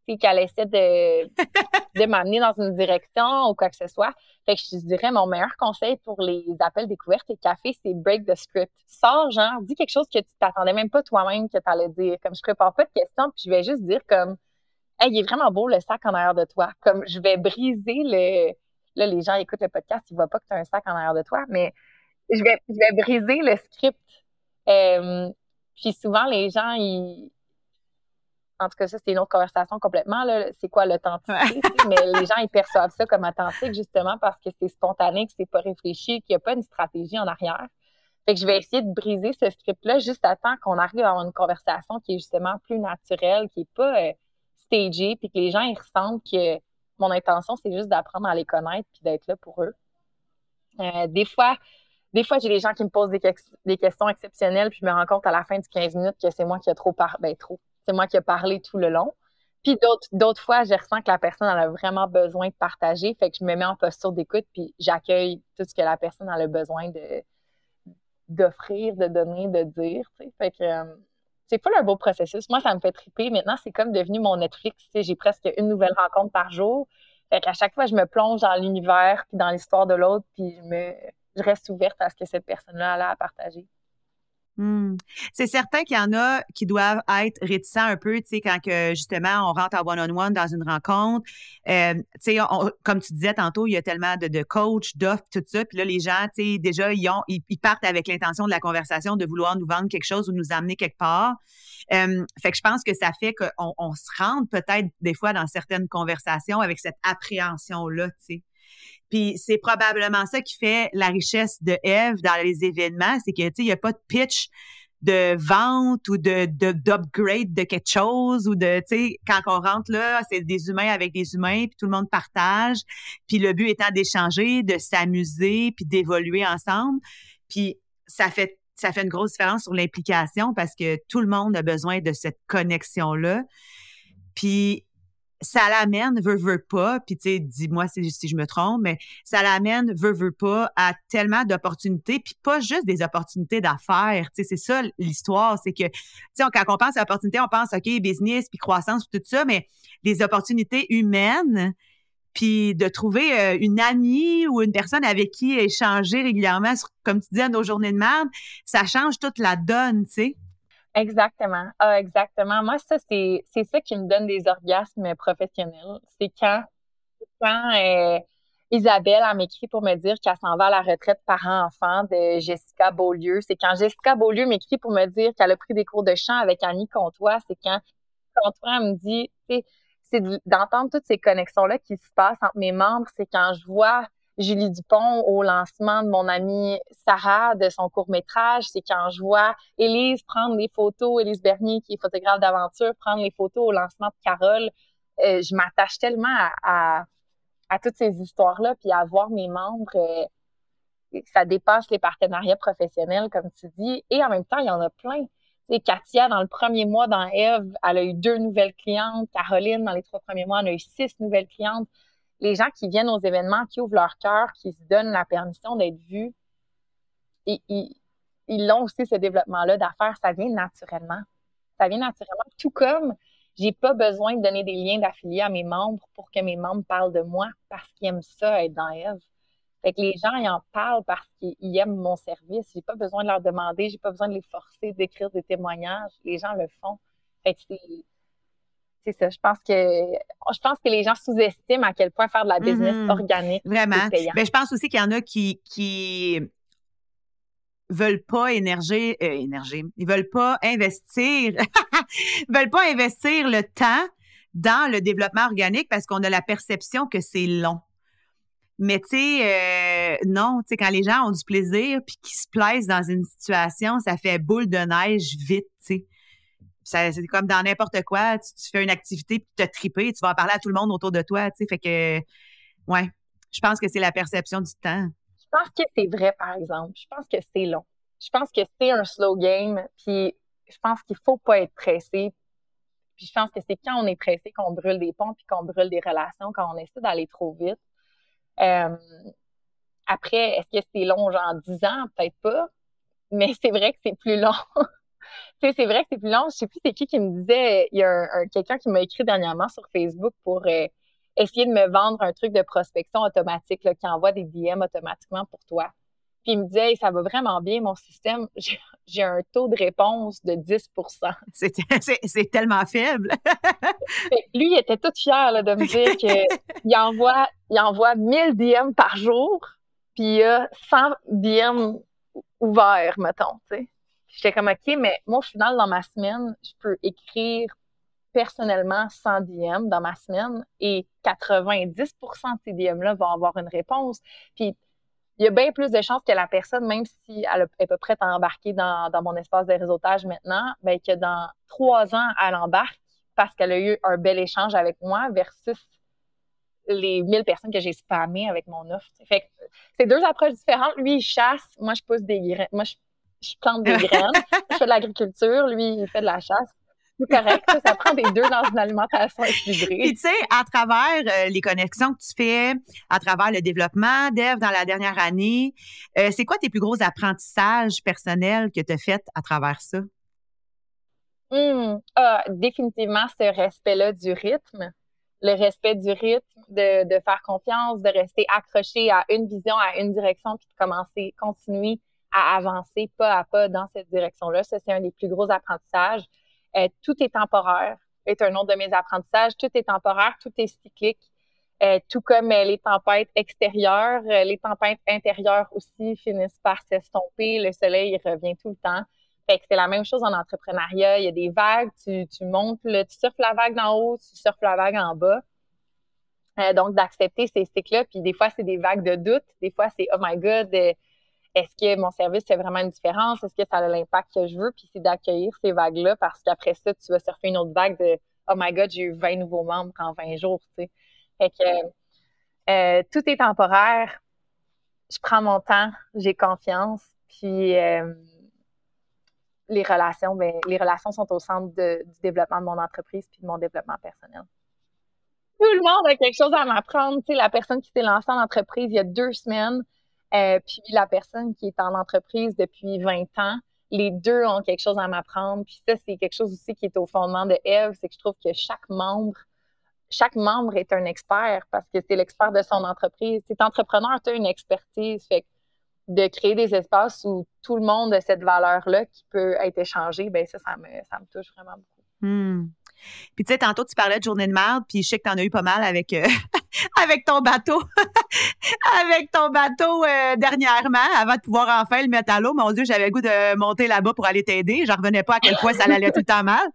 puis qu'elle essaie de, <laughs> de m'amener dans une direction ou quoi que ce soit. Fait que je te dirais, mon meilleur conseil pour les appels découvertes et café, c'est break the script. Sors, genre, dis quelque chose que tu t'attendais même pas toi-même que tu allais dire. Comme je prépare pas de questions, puis je vais juste dire comme, hey, il est vraiment beau le sac en arrière de toi. Comme je vais briser le. Là, les gens écoutent le podcast, ils voient pas que tu as un sac en arrière de toi, mais je vais, je vais briser le script. Euh, puis souvent, les gens, ils, en tout cas, ça, c'est une autre conversation complètement. C'est quoi l'authenticité? <laughs> mais les gens, ils perçoivent ça comme authentique justement parce que c'est spontané, que c'est pas réfléchi, qu'il n'y a pas une stratégie en arrière. Fait que je vais essayer de briser ce script-là juste à temps qu'on arrive à avoir une conversation qui est justement plus naturelle, qui n'est pas euh, stagée, puis que les gens, ils ressentent que mon intention, c'est juste d'apprendre à les connaître puis d'être là pour eux. Euh, des fois, des fois, j'ai des gens qui me posent des, des, questions exceptionnelles, puis je me rends compte à la fin du 15 minutes que c'est moi qui ai trop parlé. Ben, trop c'est moi qui ai parlé tout le long. Puis d'autres fois, je ressens que la personne elle a vraiment besoin de partager. Fait que je me mets en posture d'écoute, puis j'accueille tout ce que la personne a besoin d'offrir, de donner, de dire. Fait que euh, c'est pas un beau processus. Moi, ça me fait triper. Maintenant, c'est comme devenu mon Netflix. J'ai presque une nouvelle rencontre par jour. Fait qu'à chaque fois, je me plonge dans l'univers, puis dans l'histoire de l'autre, puis je me je reste ouverte à ce que cette personne-là a à partager. Mmh. C'est certain qu'il y en a qui doivent être réticents un peu, tu sais, quand justement on rentre en one-on-one dans une rencontre. Euh, tu sais, comme tu disais tantôt, il y a tellement de, de coachs, d'offres, tout ça. Puis là, les gens, tu sais, déjà, ils, partent avec l'intention de la conversation de vouloir nous vendre quelque chose ou nous amener quelque part. Euh, fait que je pense que ça fait qu'on on se rende peut-être des fois dans certaines conversations avec cette appréhension-là, tu sais. Puis c'est probablement ça qui fait la richesse de Eve dans les événements, c'est que tu sais il y a pas de pitch de vente ou de d'upgrade de, quelque chose ou de tu sais quand on rentre là, c'est des humains avec des humains puis tout le monde partage, puis le but étant d'échanger, de s'amuser puis d'évoluer ensemble. Puis ça fait ça fait une grosse différence sur l'implication parce que tout le monde a besoin de cette connexion là. Puis ça l'amène, veut, veut pas, puis tu sais, dis-moi si, je me trompe, mais ça l'amène, veut, veut pas, à tellement d'opportunités, puis pas juste des opportunités d'affaires, tu sais, c'est ça l'histoire, c'est que, tu sais, quand on pense à opportunités, on pense, OK, business, puis croissance, tout ça, mais les opportunités humaines, puis de trouver euh, une amie ou une personne avec qui échanger régulièrement, comme tu dis, à nos journées de merde, ça change toute la donne, tu sais. Exactement. Ah, exactement. Moi, ça, c'est, c'est ça qui me donne des orgasmes professionnels. C'est quand, quand euh, Isabelle m'écrit pour me dire qu'elle s'en va à la retraite parent-enfant de Jessica Beaulieu. C'est quand Jessica Beaulieu m'écrit pour me dire qu'elle a pris des cours de chant avec Annie Comtois. C'est quand Comtois me dit, c'est d'entendre toutes ces connexions-là qui se passent entre mes membres. C'est quand je vois Julie Dupont au lancement de mon amie Sarah de son court-métrage. C'est quand je vois Élise prendre des photos, Élise Bernier, qui est photographe d'aventure, prendre les photos au lancement de Carole. Euh, je m'attache tellement à, toutes ces histoires-là, puis à voir mes membres. Euh, ça dépasse les partenariats professionnels, comme tu dis. Et en même temps, il y en a plein. C'est Katia, dans le premier mois dans Eve, elle a eu deux nouvelles clientes. Caroline, dans les trois premiers mois, elle a eu six nouvelles clientes les gens qui viennent aux événements, qui ouvrent leur cœur, qui se donnent la permission d'être vus, ils, ont aussi ce développement-là d'affaires, ça vient naturellement. Ça vient naturellement. Tout comme j'ai pas besoin de donner des liens d'affiliés à mes membres pour que mes membres parlent de moi parce qu'ils aiment ça être dans Eve. Fait que les gens, ils en parlent parce qu'ils aiment mon service. J'ai pas besoin de leur demander, j'ai pas besoin de les forcer d'écrire des témoignages. Les gens le font. C'est ça. Je pense que je pense que les gens sous-estiment à quel point faire de la business Mhm. organique Vraiment. payant. Ben, je pense aussi qu'il y en a qui, qui veulent pas énergie, euh, énergie. Ils veulent pas investir, ils <laughs> veulent pas investir le temps dans le développement organique parce qu'on a la perception que c'est long. Mais tu sais, euh, non, tu sais, quand les gens ont du plaisir puis qu'ils se plaisent dans une situation, ça fait boule de neige vite, tu sais. C'est comme dans n'importe quoi, tu, tu fais une activité puis tu as trippé, tu vas en parler à tout le monde autour de toi, tu sais. Fait que, ouais, je pense que c'est la perception du temps. Je pense que c'est vrai, par exemple. Je pense que c'est long. Je pense que c'est un slow game, puis je pense qu'il faut pas être pressé. Puis je pense que c'est quand on est pressé qu'on brûle des ponts, puis qu'on brûle des relations, quand on essaie d'aller trop vite. Euh, après, est-ce que c'est long, genre 10 ans? Peut-être pas. Mais c'est vrai que c'est plus long. <laughs> C'est vrai que c'est plus long. Je sais plus c'est qui qui me disait, il y a un, un- quelqu'un qui m'a écrit dernièrement sur Facebook pour euh, essayer de me vendre un truc de prospection automatique là, qui envoie des DM automatiquement pour toi. Puis il me disait, Hey, ça va vraiment bien, mon système. <laughs> J'ai- un taux de réponse de 10 <laughs> C'est c'est- c'est tellement faible. <laughs> Lui, il était tout fier là, de me dire qu'il envoie, il envoie 1000 DM par jour, puis il y a 100 DM ouverts, mettons. J'étais comme, OK, mais moi, au final, dans ma semaine, je peux écrire personnellement 100 DM dans ma semaine et 90% de ces DM-là vont avoir une réponse. Puis il y a bien plus de chances que la personne, même si elle n'est pas prête à embarquer dans, dans mon espace de réseautage maintenant, ben, que dans trois ans, elle embarque parce qu'elle a eu un bel échange avec moi versus les 1000 personnes que j'ai spammées avec mon offre. Fait que c'est deux approches différentes. Lui, il chasse, moi, je pousse des graines. Moi, je, je plante des graines. je fais de l'agriculture, lui, il fait de la chasse. C'est correct, ça, ça prend des deux dans une alimentation Puis équilibrée. tu sais, à travers euh, les connexions que tu fais, à travers le développement d'Ève dans la dernière année, euh, c'est quoi tes plus gros apprentissages personnels que tu as fait à travers ça? Hum, ah, définitivement ce respect-là du rythme, le respect du rythme, de, de faire confiance, de rester accroché à une vision, à une direction, puis de commencer, continuer à avancer pas à pas dans cette direction-là. Ça, c'est un des plus gros apprentissages. Euh, tout est temporaire, est un autre de mes apprentissages. Tout est temporaire, tout est cyclique. Euh, tout comme euh, les tempêtes extérieures, les tempêtes intérieures aussi finissent par s'estomper. Le soleil il revient tout le temps. Fait c'est la même chose en entrepreneuriat. Il y a des vagues, tu, montes, tu surfes la vague d'en haut, tu surfes la vague en bas. Donc, d'accepter ces cycles-là. Puis des fois, c'est des vagues de doute. Des fois, c'est « Oh my God, est-ce que mon service fait vraiment une différence? Est-ce que ça a l'impact que je veux? » Puis c'est d'accueillir ces vagues-là parce qu'après ça, tu vas surfer une autre vague de « Oh my God, j'ai eu 20 nouveaux membres en 20 jours. ». Fait que euh, tout est temporaire. Je prends mon temps, j'ai confiance. Puis euh, les relations, ben, les relations sont au centre du développement de mon entreprise puis de mon développement personnel. Tout le monde a quelque chose à m'apprendre. La personne qui s'est lancée en entreprise il y a deux semaines, euh, puis la personne qui est en entreprise depuis 20 ans, les deux ont quelque chose à m'apprendre. Puis ça, c'est quelque chose aussi qui est au fondement de Eve, c'est que je trouve que chaque membre, chaque membre est un expert parce que c'est l'expert de son entreprise. C'est entrepreneur, tu as une expertise. Fait que de créer des espaces où tout le monde a cette valeur-là qui peut être échangée, ben ça, ça me, touche vraiment beaucoup. Hmm. Puis tu sais, tantôt, tu parlais de journée de merde, puis je sais que tu en as eu pas mal avec, euh, <laughs> avec ton bateau. <laughs> avec ton bateau euh, dernièrement, avant de pouvoir enfin le mettre à l'eau. Mon Dieu, j'avais le goût de monter là-bas pour aller t'aider. J'en revenais pas à quel point ça allait tout le temps mal. <laughs>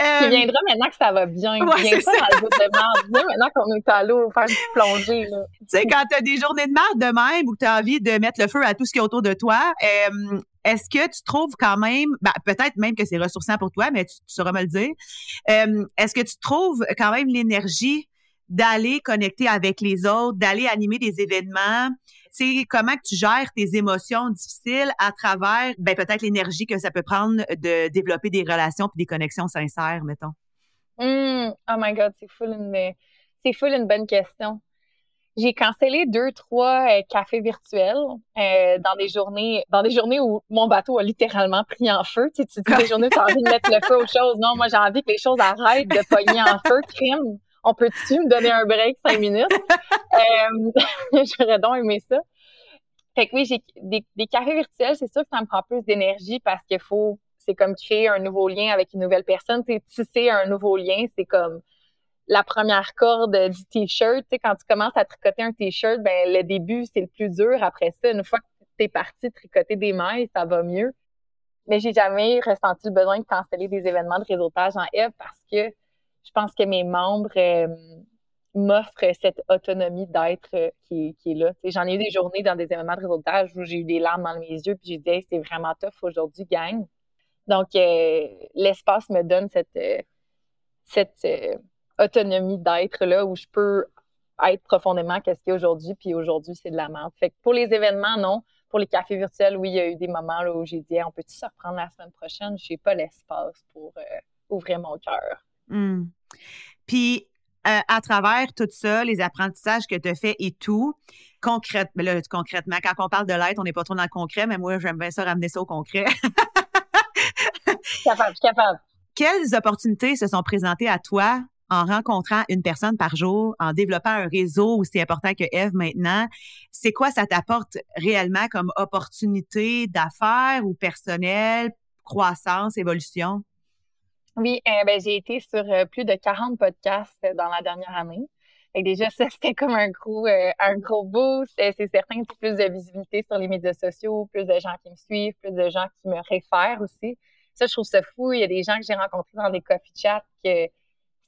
Euh, Tu viendras maintenant que ça va bien. ouais, Viens c'est pas dans le de merde. Maintenant qu'on est à l'eau, faire une plongée. Tu sais, quand tu as des journées de merde de même ou que tu as envie de mettre le feu à tout ce qui est autour de toi, euh, est-ce que tu trouves quand même, ben, peut-être même que c'est ressourçant pour toi, mais tu, sauras me le dire, euh, est-ce que tu trouves quand même l'énergie d'aller connecter avec les autres, d'aller animer des événements? Sais, comment que tu gères tes émotions difficiles à travers, ben, peut-être l'énergie que ça peut prendre de développer des relations puis des connexions sincères, mettons? Hum, oh my God, c'est full une, c'est full une bonne question. J'ai cancellé deux, trois euh, cafés virtuels euh, dans des journées, dans des journées où mon bateau a littéralement pris en feu. Tu tu dis des journées où tu as envie de mettre le feu aux choses. Non, moi j'ai envie que les choses arrêtent de pogner en feu. Crime, on peut-tu me donner un break cinq minutes? Euh, <laughs> J'aurais donc aimé ça. Fait que oui, j'ai des, cafés virtuels, c'est sûr que ça me prend plus d'énergie parce qu'il faut c'est comme créer un nouveau lien avec une nouvelle personne. Tisser un nouveau lien, c'est comme la première corde du t-shirt. Tu quand tu commences à tricoter un t-shirt, ben le début, c'est le plus dur. Après ça, une fois que tu es parti tricoter des mailles, ça va mieux. Mais j'ai jamais ressenti le besoin de canceller des événements de réseautage en Eve parce que je pense que mes membres euh, m'offrent cette autonomie d'être euh, qui, est là. J'en ai eu des journées dans des événements de réseautage où j'ai eu des larmes dans mes yeux puis j'ai dit c'est vraiment tough aujourd'hui, gang. Donc euh, l'espace me donne cette, cette autonomie d'être là où je peux être profondément qu'est-ce qu'il y a aujourd'hui, puis aujourd'hui, c'est de la merde. Fait que pour les événements, non. Pour les cafés virtuels, oui, il y a eu des moments là, où j'ai dit on peut-tu se reprendre la semaine prochaine? Je n'ai pas l'espace pour ouvrir mon cœur. Hmm. Puis, euh, à travers tout ça, les apprentissages que tu as fait et tout, concrètement, là, concrètement, quand on parle de l'être, on n'est pas trop dans le concret, mais moi, j'aime bien ça ramener ça au concret. capable, capable. Quelles opportunités se sont présentées à toi en rencontrant une personne par jour, en développant un réseau aussi important que Eve maintenant? C'est quoi ça t'apporte réellement comme opportunité d'affaires ou personnelle, croissance, évolution? Oui, euh, ben, j'ai été sur euh, plus de 40 podcasts euh, dans la dernière année. Et déjà, ça, c'était comme un gros, un gros boost. C'est certain que plus de visibilité sur les médias sociaux, plus de gens qui me suivent, plus de gens qui me réfèrent aussi. Ça, je trouve ça fou. Il y a des gens que j'ai rencontrés dans des coffee chats que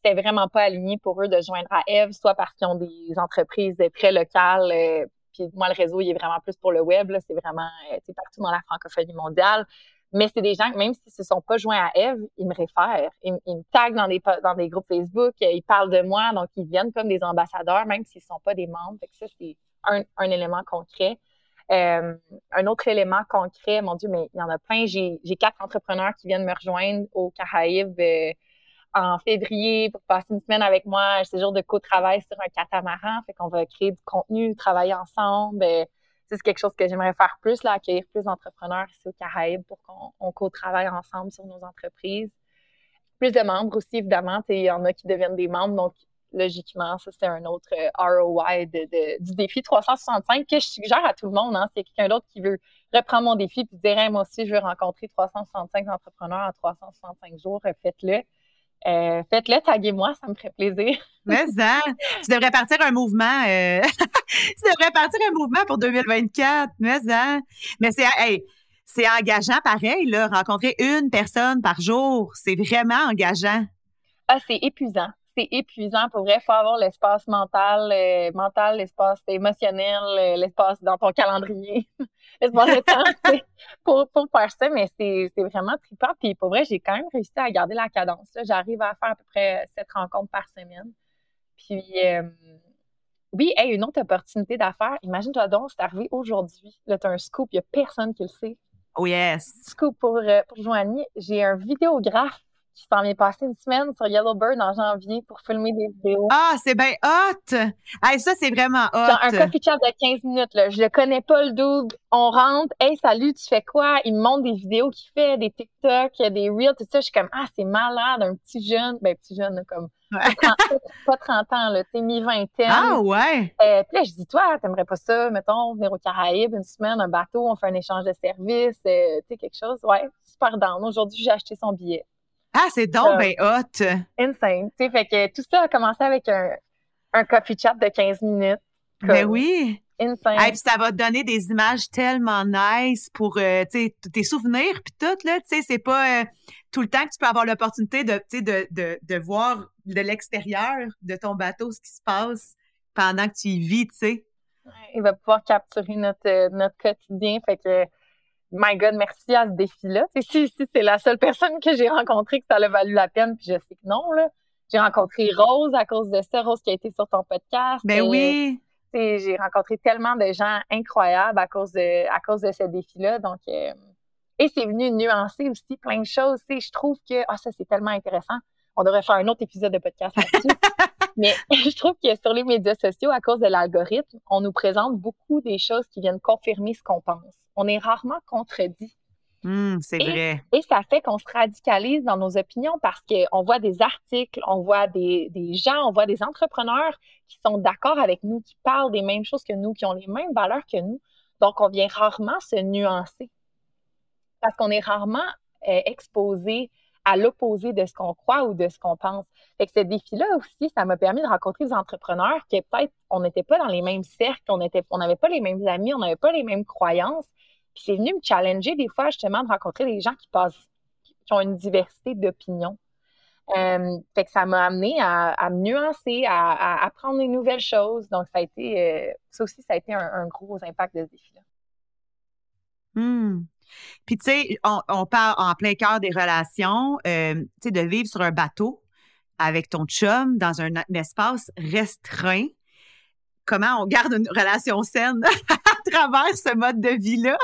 c'était vraiment pas aligné pour eux de joindre à Eve, soit parce qu'ils ont des entreprises très locales. puis moi, le réseau, il est vraiment plus pour le web. C'est vraiment partout dans la francophonie mondiale. Mais c'est des gens, même s'ils se sont pas joints à Eve, ils me réfèrent. Ils, me taguent dans des, dans des groupes Facebook, ils parlent de moi, donc ils viennent comme des ambassadeurs, même s'ils sont pas des membres. Fait ça, c'est un, élément concret. Euh, un autre élément concret, mon Dieu, mais il y en a plein. J'ai quatre entrepreneurs qui viennent me rejoindre au Caraïbes euh, en février pour passer une semaine avec moi, un séjour de co-travail sur un catamaran. Fait qu'on va créer du contenu, travailler ensemble. Euh, c'est quelque chose que j'aimerais faire plus, accueillir plus d'entrepreneurs ici au Caraïbes pour qu'on co-travaille ensemble sur nos entreprises. Plus de membres aussi, évidemment. Il y en a qui deviennent des membres, donc logiquement, ça, c'est un autre euh, ROI du défi 365 que je suggère à tout le monde. Hein. S'il y a quelqu'un d'autre qui veut reprendre mon défi et dire moi aussi, je veux rencontrer 365 entrepreneurs en 365 jours, faites-le. Euh, faites-le, taguez-moi, ça me ferait plaisir. <laughs> Mais ça, tu devrais partir un mouvement. Euh, <laughs> tu devrais partir un mouvement pour 2024. Mais ça. Mais c'est c'est engageant pareil, là, rencontrer une personne par jour. C'est vraiment engageant. Ah, c'est épuisant. C'est épuisant. Pour vrai, il faut avoir l'espace mental, euh, mental, l'espace émotionnel, l'espace dans ton calendrier. <laughs> pour, pour faire ça, mais c'est vraiment trippant. Puis pour vrai, j'ai quand même réussi à garder la cadence. J'arrive à faire à peu près sept rencontres par semaine. Puis euh, oui, hey, une autre opportunité d'affaires. Imagine-toi donc, c'est arrivé aujourd'hui. Là, tu as un scoop, il n'y a personne qui le sait. Oh yes. Scoop pour, euh, pour Joanie. J'ai un vidéographe qui s'en vient passer une semaine sur Yellowbird en janvier pour filmer des vidéos. Ah, c'est bien hot! Hey, ça, c'est vraiment hot! Genre un coffee chat de 15 minutes, là. Je le connais pas, le double. On rentre. Hey, salut, tu fais quoi? Il me montre des vidéos qu'il fait, des TikTok, des Reels, tout ça. Je suis comme, ah, c'est malade, un petit jeune. Ben, petit jeune, comme, pas 30 ans, là, tu mi-vingtaine. Ah, ouais! Euh, puis là, je dis, toi, t'aimerais pas ça, mettons, venir au Caraïbes une semaine, un bateau, on fait un échange de services, euh, tu sais, quelque chose. Ouais, super down. Aujourd'hui, j'ai acheté son billet. Ah, c'est donc bien hot! Insane. Tu sais, fait que tout ça a commencé avec un, un coffee chat de 15 minutes. Ben oui! Insane. puis ça va te donner des images tellement nice pour euh, tes souvenirs puis tout là, tu sais c'est pas euh, tout le temps que tu peux avoir l'opportunité de, de, de, de voir de l'extérieur de ton bateau ce qui se passe pendant que tu y vis, tu sais. Il va pouvoir capturer notre, euh, notre quotidien, fait que my God, merci à ce défi-là. Si, si c'est la seule personne que j'ai rencontrée que ça a valu la peine, puis je sais que non, là. J'ai rencontré Rose à cause de ça, Rose qui a été sur ton podcast. Ben oui. J'ai rencontré tellement de gens incroyables à cause de, à cause de ce défi-là. Donc, euh, et c'est venu nuancer aussi plein de choses. Je trouve que, ah, ça, c'est tellement intéressant. On devrait faire un autre épisode de podcast là-dessus. <laughs> Mais <laughs> je trouve que sur les médias sociaux, à cause de l'algorithme, on nous présente beaucoup des choses qui viennent confirmer ce qu'on pense on est rarement contredit. Mmh, c'est vrai. Et ça fait qu'on se radicalise dans nos opinions parce qu'on voit des articles, on voit des, gens, on voit des entrepreneurs qui sont d'accord avec nous, qui parlent des mêmes choses que nous, qui ont les mêmes valeurs que nous. Donc, on vient rarement se nuancer parce qu'on est rarement exposé à l'opposé de ce qu'on croit ou de ce qu'on pense. Fait que ce défi-là aussi, ça m'a permis de rencontrer des entrepreneurs qui peut-être on n'était pas dans les mêmes cercles, on n'avait pas les mêmes amis, on n'avait pas les mêmes croyances. Puis c'est venu me challenger des fois justement de rencontrer des gens qui passent, qui ont une diversité d'opinions. Euh, fait que ça m'a amené à, me nuancer, à, apprendre des nouvelles choses. Donc, ça a été, euh, ça aussi, ça a été un, gros impact de ce défi-là. Hmm. Puis, tu sais, on, parle en plein cœur des relations, euh, tu sais, de vivre sur un bateau avec ton chum dans un, espace restreint. Comment on garde une relation saine <laughs> à travers ce mode de vie-là?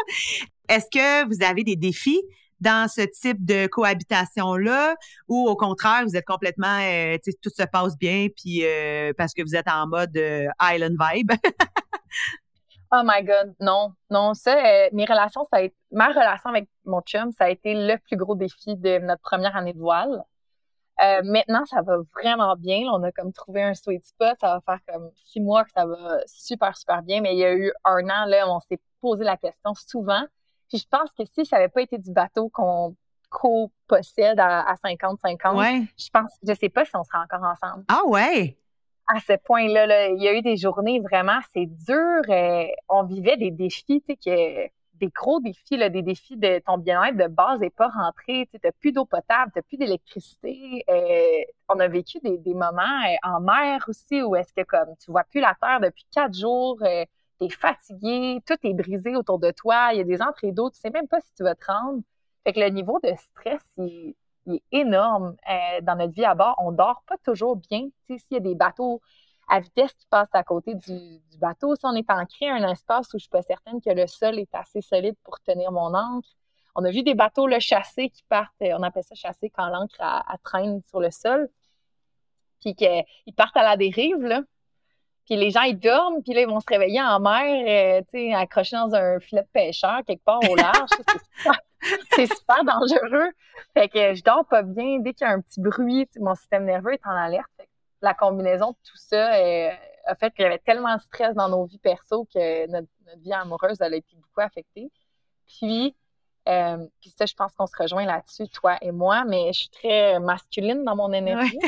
Est-ce que vous avez des défis dans ce type de cohabitation-là? Ou au contraire, vous êtes complètement, euh, sais, tout se passe bien puis euh, parce que vous êtes en mode island vibe? <laughs> Oh my God, non, non, ça, euh, mes relations, ça a été, ma relation avec mon chum, ça a été le plus gros défi de notre première année de voile. Euh, maintenant, ça va vraiment bien. on a comme trouvé un sweet spot. Ça va faire comme six mois que ça va super, super bien. Mais il y a eu un an, là, on s'est posé la question souvent. Puis je pense que si ça n'avait pas été du bateau qu'on co-possède à 50-50, je pense, je sais pas si on serait encore ensemble. Ah ouais? À ce point-là, il y a eu des journées vraiment, c'est dur. Euh, on vivait des défis, tu sais, des gros défis, des défis de ton bien-être de base n'est pas rentré. Tu n'as plus d'eau potable, tu n'as plus d'électricité. Euh, on a vécu des, moments euh, en mer aussi où est-ce que comme tu vois plus la terre depuis quatre jours, tu es fatigué, tout est brisé autour de toi, il y a des entrées d'eau, tu sais même pas si tu vas te rendre. Fait que le niveau de stress, il, est énorme euh, dans notre vie à bord. On dort pas toujours bien. S'il y a des bateaux à vitesse qui passent à côté du, bateau, si on est ancré à un espace où je suis pas certaine que le sol est assez solide pour tenir mon ancre. On a vu des bateaux le chasser qui partent, euh, on appelle ça chasser quand l'ancre traîne sur le sol, puis qu'ils partent à la dérive, là. Puis les gens, ils dorment, puis là, ils vont se réveiller en mer, euh, tu sais, accrochés dans un filet de pêcheur quelque part au large. <laughs> <laughs> c'est super dangereux. Fait que je dors pas bien. Dès qu'il y a un petit bruit, mon système nerveux est en alerte. la combinaison de tout ça euh, a fait qu'il y avait tellement de stress dans nos vies perso que notre, vie amoureuse elle a été beaucoup affectée. Puis, euh, puis ça, je pense qu'on se rejoint là-dessus, toi et moi, mais je suis très masculine dans mon énergie.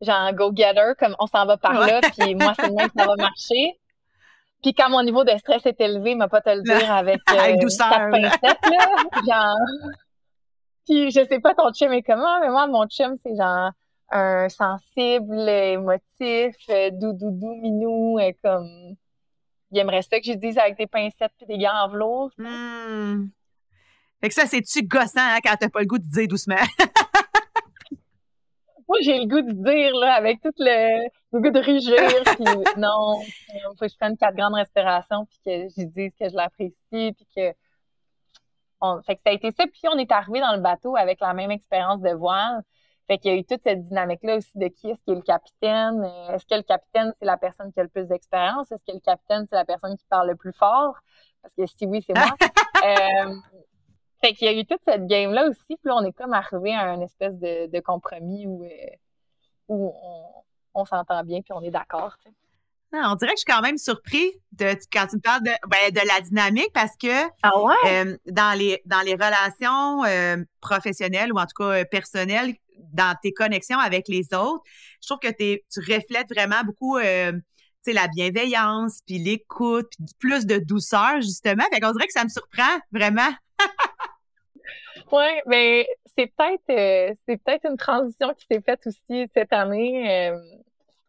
Genre go-getter, comme on s'en va par là, puis moi, c'est le même que ça va marcher. Puis quand mon niveau de stress est élevé, m'a pas te le dire <laughs> avec, euh, avec douceur, pincette, là. <laughs> genre... Puis je sais pas ton chum est comment, mais moi, mon chum, c'est genre un sensible, émotif, euh, doudou, minou, et comme... Il aimerait ça que je dise avec des pincettes puis des gants en velours. Hmm. Fait que ça, c'est-tu gossant hein, quand t'as pas le goût de dire doucement? <laughs> moi, j'ai le goût de dire, là, avec tout le, goût de rugir, puis <laughs> non, il faut que je prenne quatre grandes respirations, puis que je dise que je l'apprécie, puis que... Fait que ça a été ça, puis on est arrivé dans le bateau avec la même expérience de voile. Fait qu'il y a eu toute cette dynamique-là aussi de qui est-ce qui est le capitaine. Est-ce que le capitaine, c'est la personne qui a le plus d'expérience? Est-ce que le capitaine, c'est la personne qui parle le plus fort? Parce que si oui, c'est moi. <laughs> euh, fait qu'il y a eu toute cette game-là aussi. Puis là, on est comme arrivé à un espèce de, compromis où, euh, où on, s'entend bien puis on est d'accord. on dirait que je suis quand même surpris de quand tu me parles de, ben, de la dynamique parce que ah euh, dans, les, dans les relations euh, professionnelles ou en tout cas personnelles, dans tes connexions avec les autres, je trouve que tu reflètes vraiment beaucoup la bienveillance, puis l'écoute, puis plus de douceur, justement. Fait qu'on dirait que ça me surprend vraiment. <laughs> Oui, mais c'est peut-être euh, c'est peut-être une transition qui s'est faite aussi cette année. Euh,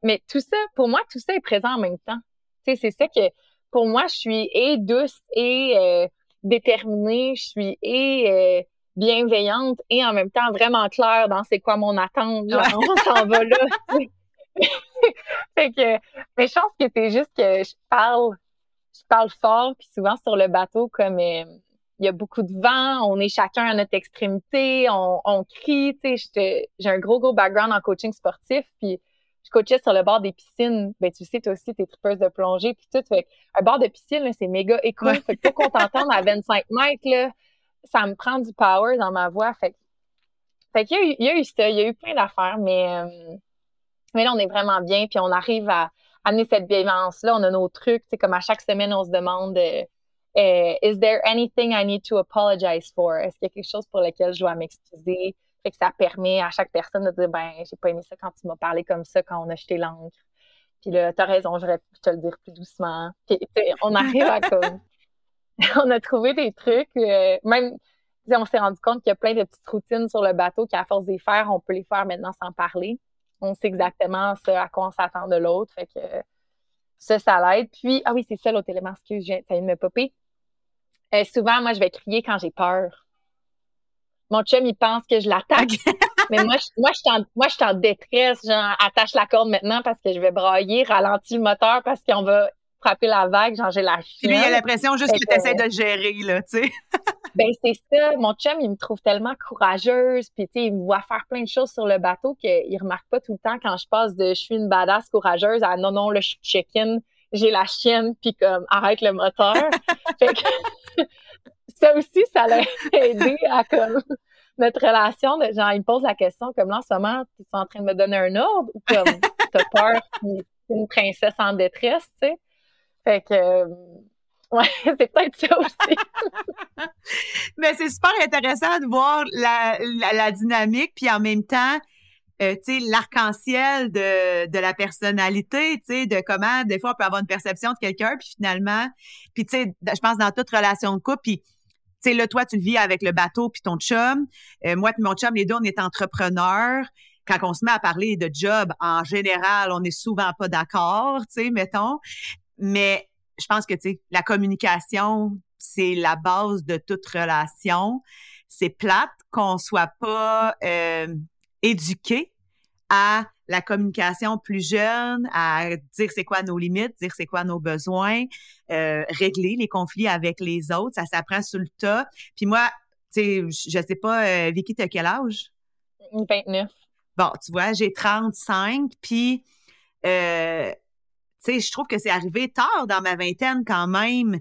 mais tout ça, pour moi, tout ça est présent en même temps. Tu sais, c'est ça que pour moi, je suis et douce et euh, déterminée, je suis et bienveillante et en même temps vraiment claire dans c'est quoi mon attente. on s'en va là. <laughs> fait que, mais je pense que c'est juste que je parle, je parle fort, puis souvent sur le bateau, comme il y a beaucoup de vent, on est chacun à notre extrémité, on, on crie, tu sais, j'ai un gros, gros background en coaching sportif, puis je coachais sur le bord des piscines. Ben, tu sais, toi aussi, t'es tripeuse de plongée, puis tout. Fait un bord de piscine, c'est méga écho. Fait que pour qu'on t'entende à 25 mètres, là, ça me prend du power dans ma voix. Fait, fait qu'il y a eu, il y a eu ça, il y a eu plein d'affaires, mais, euh, mais là, on est vraiment bien, puis on arrive à amener cette bienveillance-là. On a nos trucs, tu sais, comme à chaque semaine, on se demande... Euh, Euh, is there anything I need to apologize for? Est-ce qu'il y a quelque chose pour lequel je dois m'excuser? Fait que ça permet à chaque personne de dire, ben, j'ai pas aimé ça quand tu m'as parlé comme ça, quand on a jeté l'encre. Puis là, t'as raison, j'aurais pu te le dire plus doucement. On arrive à comme, <laughs> on a trouvé des trucs, euh, même, on s'est rendu compte qu'il y a plein de petites routines sur le bateau qu'à force de les faire, on peut les faire maintenant sans parler. On sait exactement ce à quoi on s'attend de l'autre. Fait que ça, ça l'aide. Puis, ah oui, c'est ça l'autre élément, excuse, ça vient de me popper. Euh, souvent, moi, je vais crier quand j'ai peur. Mon chum, il pense que je l'attaque. <laughs> <laughs> mais moi, je, moi, je en, moi, je suis en détresse. Genre, attache la corde maintenant parce que je vais brailler, ralentis le moteur parce qu'on va frapper la vague. Genre, j'ai la chienne. Lui, il a l'impression juste que tu essaies de gérer, là, tu sais. <laughs> ben, c'est ça. Mon chum, il me trouve tellement courageuse. Puis, tu sais, il me voit faire plein de choses sur le bateau qu'il remarque pas tout le temps quand je passe de je suis une badass courageuse à non, non, là, je suis check-in j'ai la chienne, puis comme arrête le moteur. <laughs> fait que, <laughs> ça aussi, ça l'a aidé à comme notre relation de genre, il me pose la question comme là en ce moment, tu es en train de me donner un ordre ou comme <laughs> t'as peur une princesse en détresse, tu sais? Fait que euh, ouais, c'est peut-être ça aussi. Mais c'est super intéressant de voir la, la, dynamique, puis en même temps, euh, tu sais, l'arc-en-ciel de, de la personnalité, tu sais, de comment, des fois, on peut avoir une perception de quelqu'un, puis finalement, puis tu sais, je pense dans toute relation de couple, puis tu sais, là, toi, tu le vis avec le bateau puis ton chum. Euh, moi puis mon chum, les deux, on est entrepreneurs. Quand on se met à parler de job, en général, on n'est souvent pas d'accord, tu sais, mettons. Mais je pense que, tu sais, la communication, c'est la base de toute relation. C'est plate qu'on soit pas euh, éduqué à la communication plus jeune, à dire c'est quoi nos limites, dire c'est quoi nos besoins, euh, régler les conflits avec les autres. Ça s'apprend sur le tas. Puis moi, tu sais, je sais pas, euh, Vicky, t'as quel âge? 29. Bon, tu vois, j'ai 35, puis euh, tu sais, je trouve que c'est arrivé tard dans ma vingtaine quand même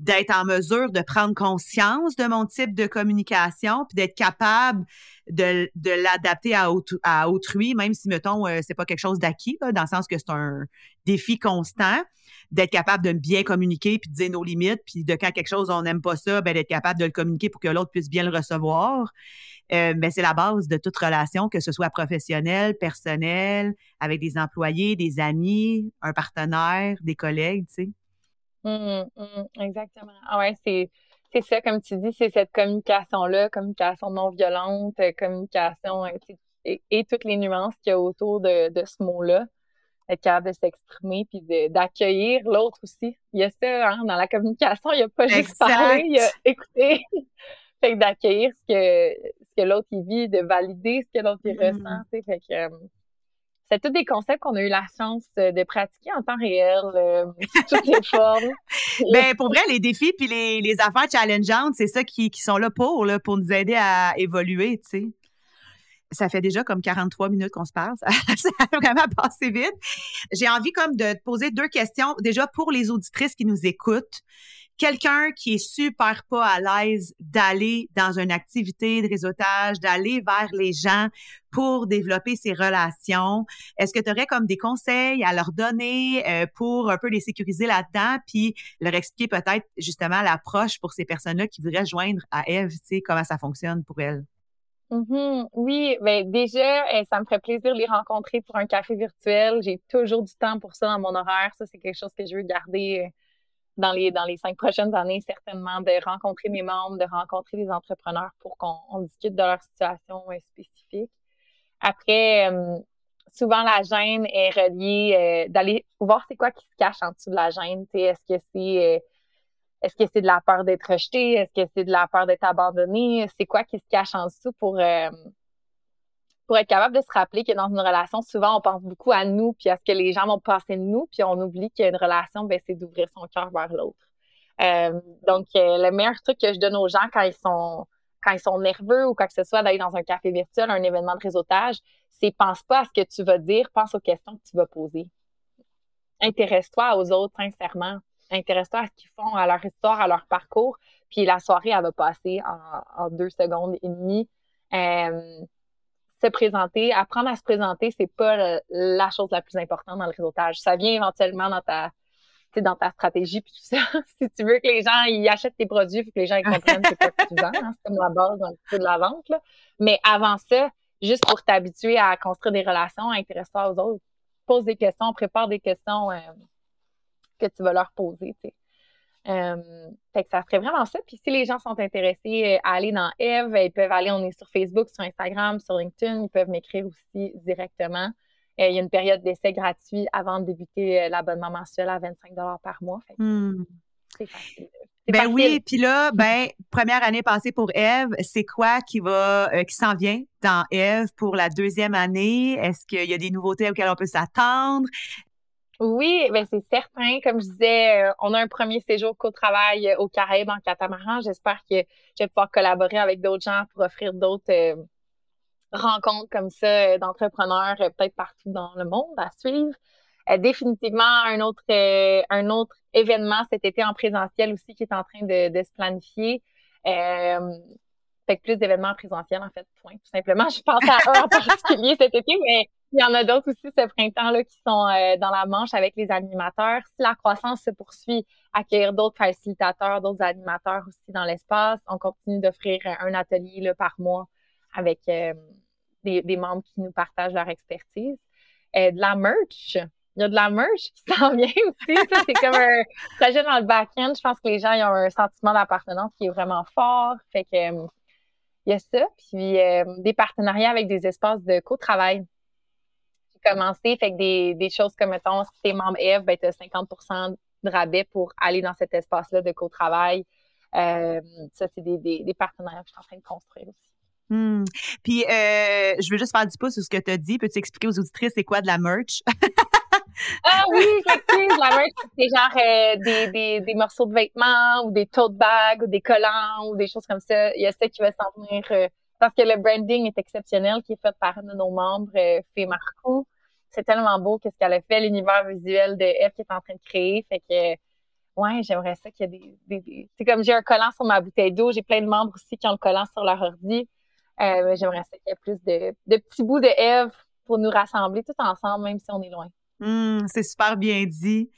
d'être en mesure de prendre conscience de mon type de communication, puis d'être capable de, de l'adapter à, autrui, même si, mettons, euh, c'est pas quelque chose d'acquis, dans le sens que c'est un défi constant, d'être capable de bien communiquer, puis de dire nos limites, puis de quand quelque chose, on n'aime pas ça, ben, d'être capable de le communiquer pour que l'autre puisse bien le recevoir. Euh, ben, c'est la base de toute relation, que ce soit professionnelle, personnelle, avec des employés, des amis, un partenaire, des collègues, tu sais. Mmh, mmh, exactement. Ah ouais, c'est, c'est ça, comme tu dis, c'est cette communication-là, communication non violente, euh, communication euh, et, toutes les nuances qu'il y a autour de, de ce mot-là. Être capable de s'exprimer puis d'accueillir l'autre aussi. Il y a ça, hein, dans la communication, il n'y a pas juste parler, il y a écouter. <laughs> fait d'accueillir ce que, ce que l'autre vit, de valider ce que l'autre mmh. ressent. Fait que, euh, c'est tous des concepts qu'on a eu la chance de pratiquer en temps réel, euh, toutes les <laughs> formes. ben, pour vrai, les défis puis les, les affaires challengeantes, c'est ça qui, qui, sont là pour, là, pour nous aider à évoluer, tu sais. Ça fait déjà comme 43 minutes qu'on se parle. <laughs> Ça, a vraiment passé vite. J'ai envie comme de te poser deux questions. Déjà, pour les auditrices qui nous écoutent, quelqu'un qui est super pas à l'aise d'aller dans une activité de réseautage, d'aller vers les gens pour développer ses relations. Est-ce que tu aurais comme des conseils à leur donner euh, pour un peu les sécuriser là-dedans, puis leur expliquer peut-être justement l'approche pour ces personnes-là qui voudraient joindre à Eve, tu sais, comment ça fonctionne pour elles? Mm-hmm. Oui, ben déjà, eh, ça me ferait plaisir de les rencontrer pour un café virtuel. J'ai toujours du temps pour ça dans mon horaire. Ça, c'est quelque chose que je veux garder euh, dans les, dans les cinq prochaines années, certainement, de rencontrer mes membres, de rencontrer des entrepreneurs pour qu'on discute de leur situation euh, spécifique. Après, euh, souvent, la gêne est reliée euh, d'aller voir c'est quoi qui se cache en dessous de la gêne. Est-ce que c'est est-ce que c'est de la peur d'être rejeté? Est-ce que c'est de la peur d'être abandonné? C'est quoi qui se cache en dessous pour pour être capable de se rappeler que dans une relation, souvent, on pense beaucoup à nous, puis à ce que les gens vont penser de nous, puis on oublie qu'une relation, ben, c'est d'ouvrir son cœur vers l'autre. Euh, donc, euh, le meilleur truc que je donne aux gens quand ils sont quand ils sont nerveux ou quoi que ce soit d'aller dans un café virtuel, un événement de réseautage, c'est pense pas à ce que tu vas dire, pense aux questions que tu vas poser. Intéresse-toi aux autres sincèrement. Intéresse-toi à ce qu'ils font, à leur histoire, à leur parcours. Puis la soirée, elle va passer en, deux secondes et demie. Euh, se présenter, apprendre à se présenter, c'est pas la chose la plus importante dans le réseautage. Ça vient éventuellement dans ta dans ta stratégie puis tout ça. <laughs> si tu veux que les gens ils achètent tes produits, il faut que les gens ils <laughs> comprennent ce que tu vends. Hein. c'est comme la base peu de la vente. Là. Mais avant ça, juste pour t'habituer à construire des relations, intéresse-toi aux autres. Pose des questions, prépare des questions euh, que tu vas leur poser. Euh, fait que ça serait vraiment ça. Puis si les gens sont intéressés euh, à aller dans Eve, ils peuvent aller, on est sur Facebook, sur Instagram, sur LinkedIn, ils peuvent m'écrire aussi directement. Euh, il y a une période d'essai gratuit avant de débuter l'abonnement mensuel à 25 par mois. Hmm. C'est facile. Ben oui, puis là, ben première année passée pour Eve, c'est quoi qui va qui s'en vient dans Eve pour la deuxième année? Est-ce qu'il y a des nouveautés auxquelles on peut s'attendre? Oui, ben c'est certain. Comme je disais, euh, on a un premier séjour co-travail euh, au Caraïbes en catamaran. J'espère que je vais pouvoir collaborer avec d'autres gens pour offrir d'autres euh, rencontres comme ça d'entrepreneurs peut-être partout dans le monde à suivre. définitivement un autre un autre événement cet été en présentiel aussi qui est en train de, se planifier. fait que plus d'événements présentiels en fait, point. Tout simplement, <laughs> je pense à un en particulier cet été, mais il y en a d'autres aussi ce printemps-là qui sont euh, dans la manche avec les animateurs. Si la croissance se poursuit, accueillir d'autres facilitateurs, d'autres animateurs aussi dans l'espace. On continue d'offrir un atelier là, par mois avec euh, des, membres qui nous partagent leur expertise. Euh, de la merch. Il y a de la merch qui s'en vient aussi. Ça, c'est comme un projet dans le back-end. Je pense que les gens ils ont un sentiment d'appartenance qui est vraiment fort. Fait que il y a ça. Puis des partenariats avec des espaces de co-travail commencer. Fait que des, des choses comme, mettons, si t'es membre Eve, ben, tu as 50 de rabais pour aller dans cet espace-là de co-travail. Euh, ça, c'est des, des, des, partenariats que je suis en train de construire aussi. Hmm. Puis, euh, je veux juste faire du pouce sur ce que tu as dit. Peux-tu expliquer aux auditrices c'est quoi de la merch? <laughs> ah oui, excuse, la merch, c'est genre euh, des, des, des, morceaux de vêtements ou des tote bags ou des collants ou des choses comme ça. Il y a ça qui va s'en venir euh, parce que le branding est exceptionnel qui est fait par un de nos membres, Fé Marco. C'est tellement beau qu'est-ce qu'elle a fait, l'univers visuel de F qui est en train de créer. Fait que, ouais, j'aimerais ça qu'il y ait des, c'est comme j'ai un collant sur ma bouteille d'eau, j'ai plein de membres aussi qui ont le collant sur leur ordi. Euh, j'aimerais ça qu'il y ait plus de, de petits bouts de Eve pour nous rassembler tout ensemble, même si on est loin. Mmh, c'est super bien dit.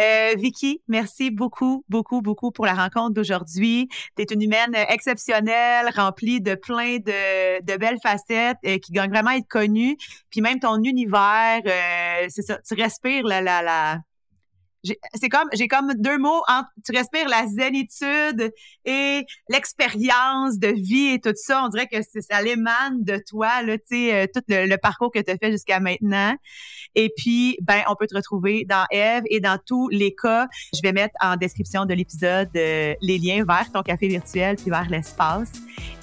Euh, Vicky, merci beaucoup, beaucoup, beaucoup pour la rencontre d'aujourd'hui. Tu es une humaine exceptionnelle, remplie de plein de, de belles facettes, euh, qui gagne vraiment à être connue. Puis même ton univers, euh, c'est ça, tu respires la, la, la, c'est comme j'ai comme deux mots tu respires la zénitude et l'expérience de vie et tout ça. On dirait que ça l'émane de toi là tu sais euh, tout le, parcours que tu as fait jusqu'à maintenant. Et puis ben on peut te retrouver dans Eve et dans tous les cas. Je vais mettre en description de l'épisode euh, les liens vers ton café virtuel puis vers l'espace.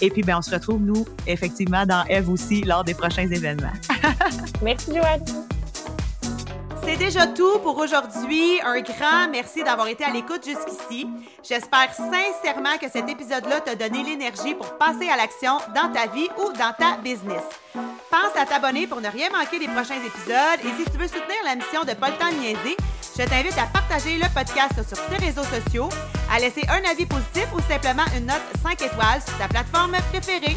Et puis ben on se retrouve nous effectivement dans Eve aussi lors des prochains événements. <laughs> Merci Joanne c'est déjà tout pour aujourd'hui. Un grand merci d'avoir été à l'écoute jusqu'ici. J'espère sincèrement que cet épisode-là t'a donné l'énergie pour passer à l'action dans ta vie ou dans ta business. Pense à t'abonner pour ne rien manquer des prochains épisodes et si tu veux soutenir la mission de Temps Niaiser, je t'invite à partager le podcast sur tes réseaux sociaux, à laisser un avis positif ou simplement une note 5 étoiles sur ta plateforme préférée.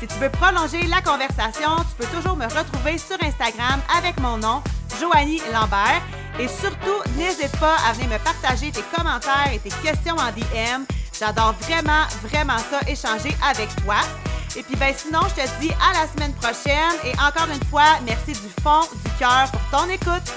Si tu veux prolonger la conversation, tu peux toujours me retrouver sur Instagram avec mon nom, Joanie Lambert. Et surtout, n'hésite pas à venir me partager tes commentaires et tes questions en DM. J'adore vraiment, vraiment ça, échanger avec toi. Et puis, ben, sinon, je te dis à la semaine prochaine. Et encore une fois, merci du fond du cœur pour ton écoute.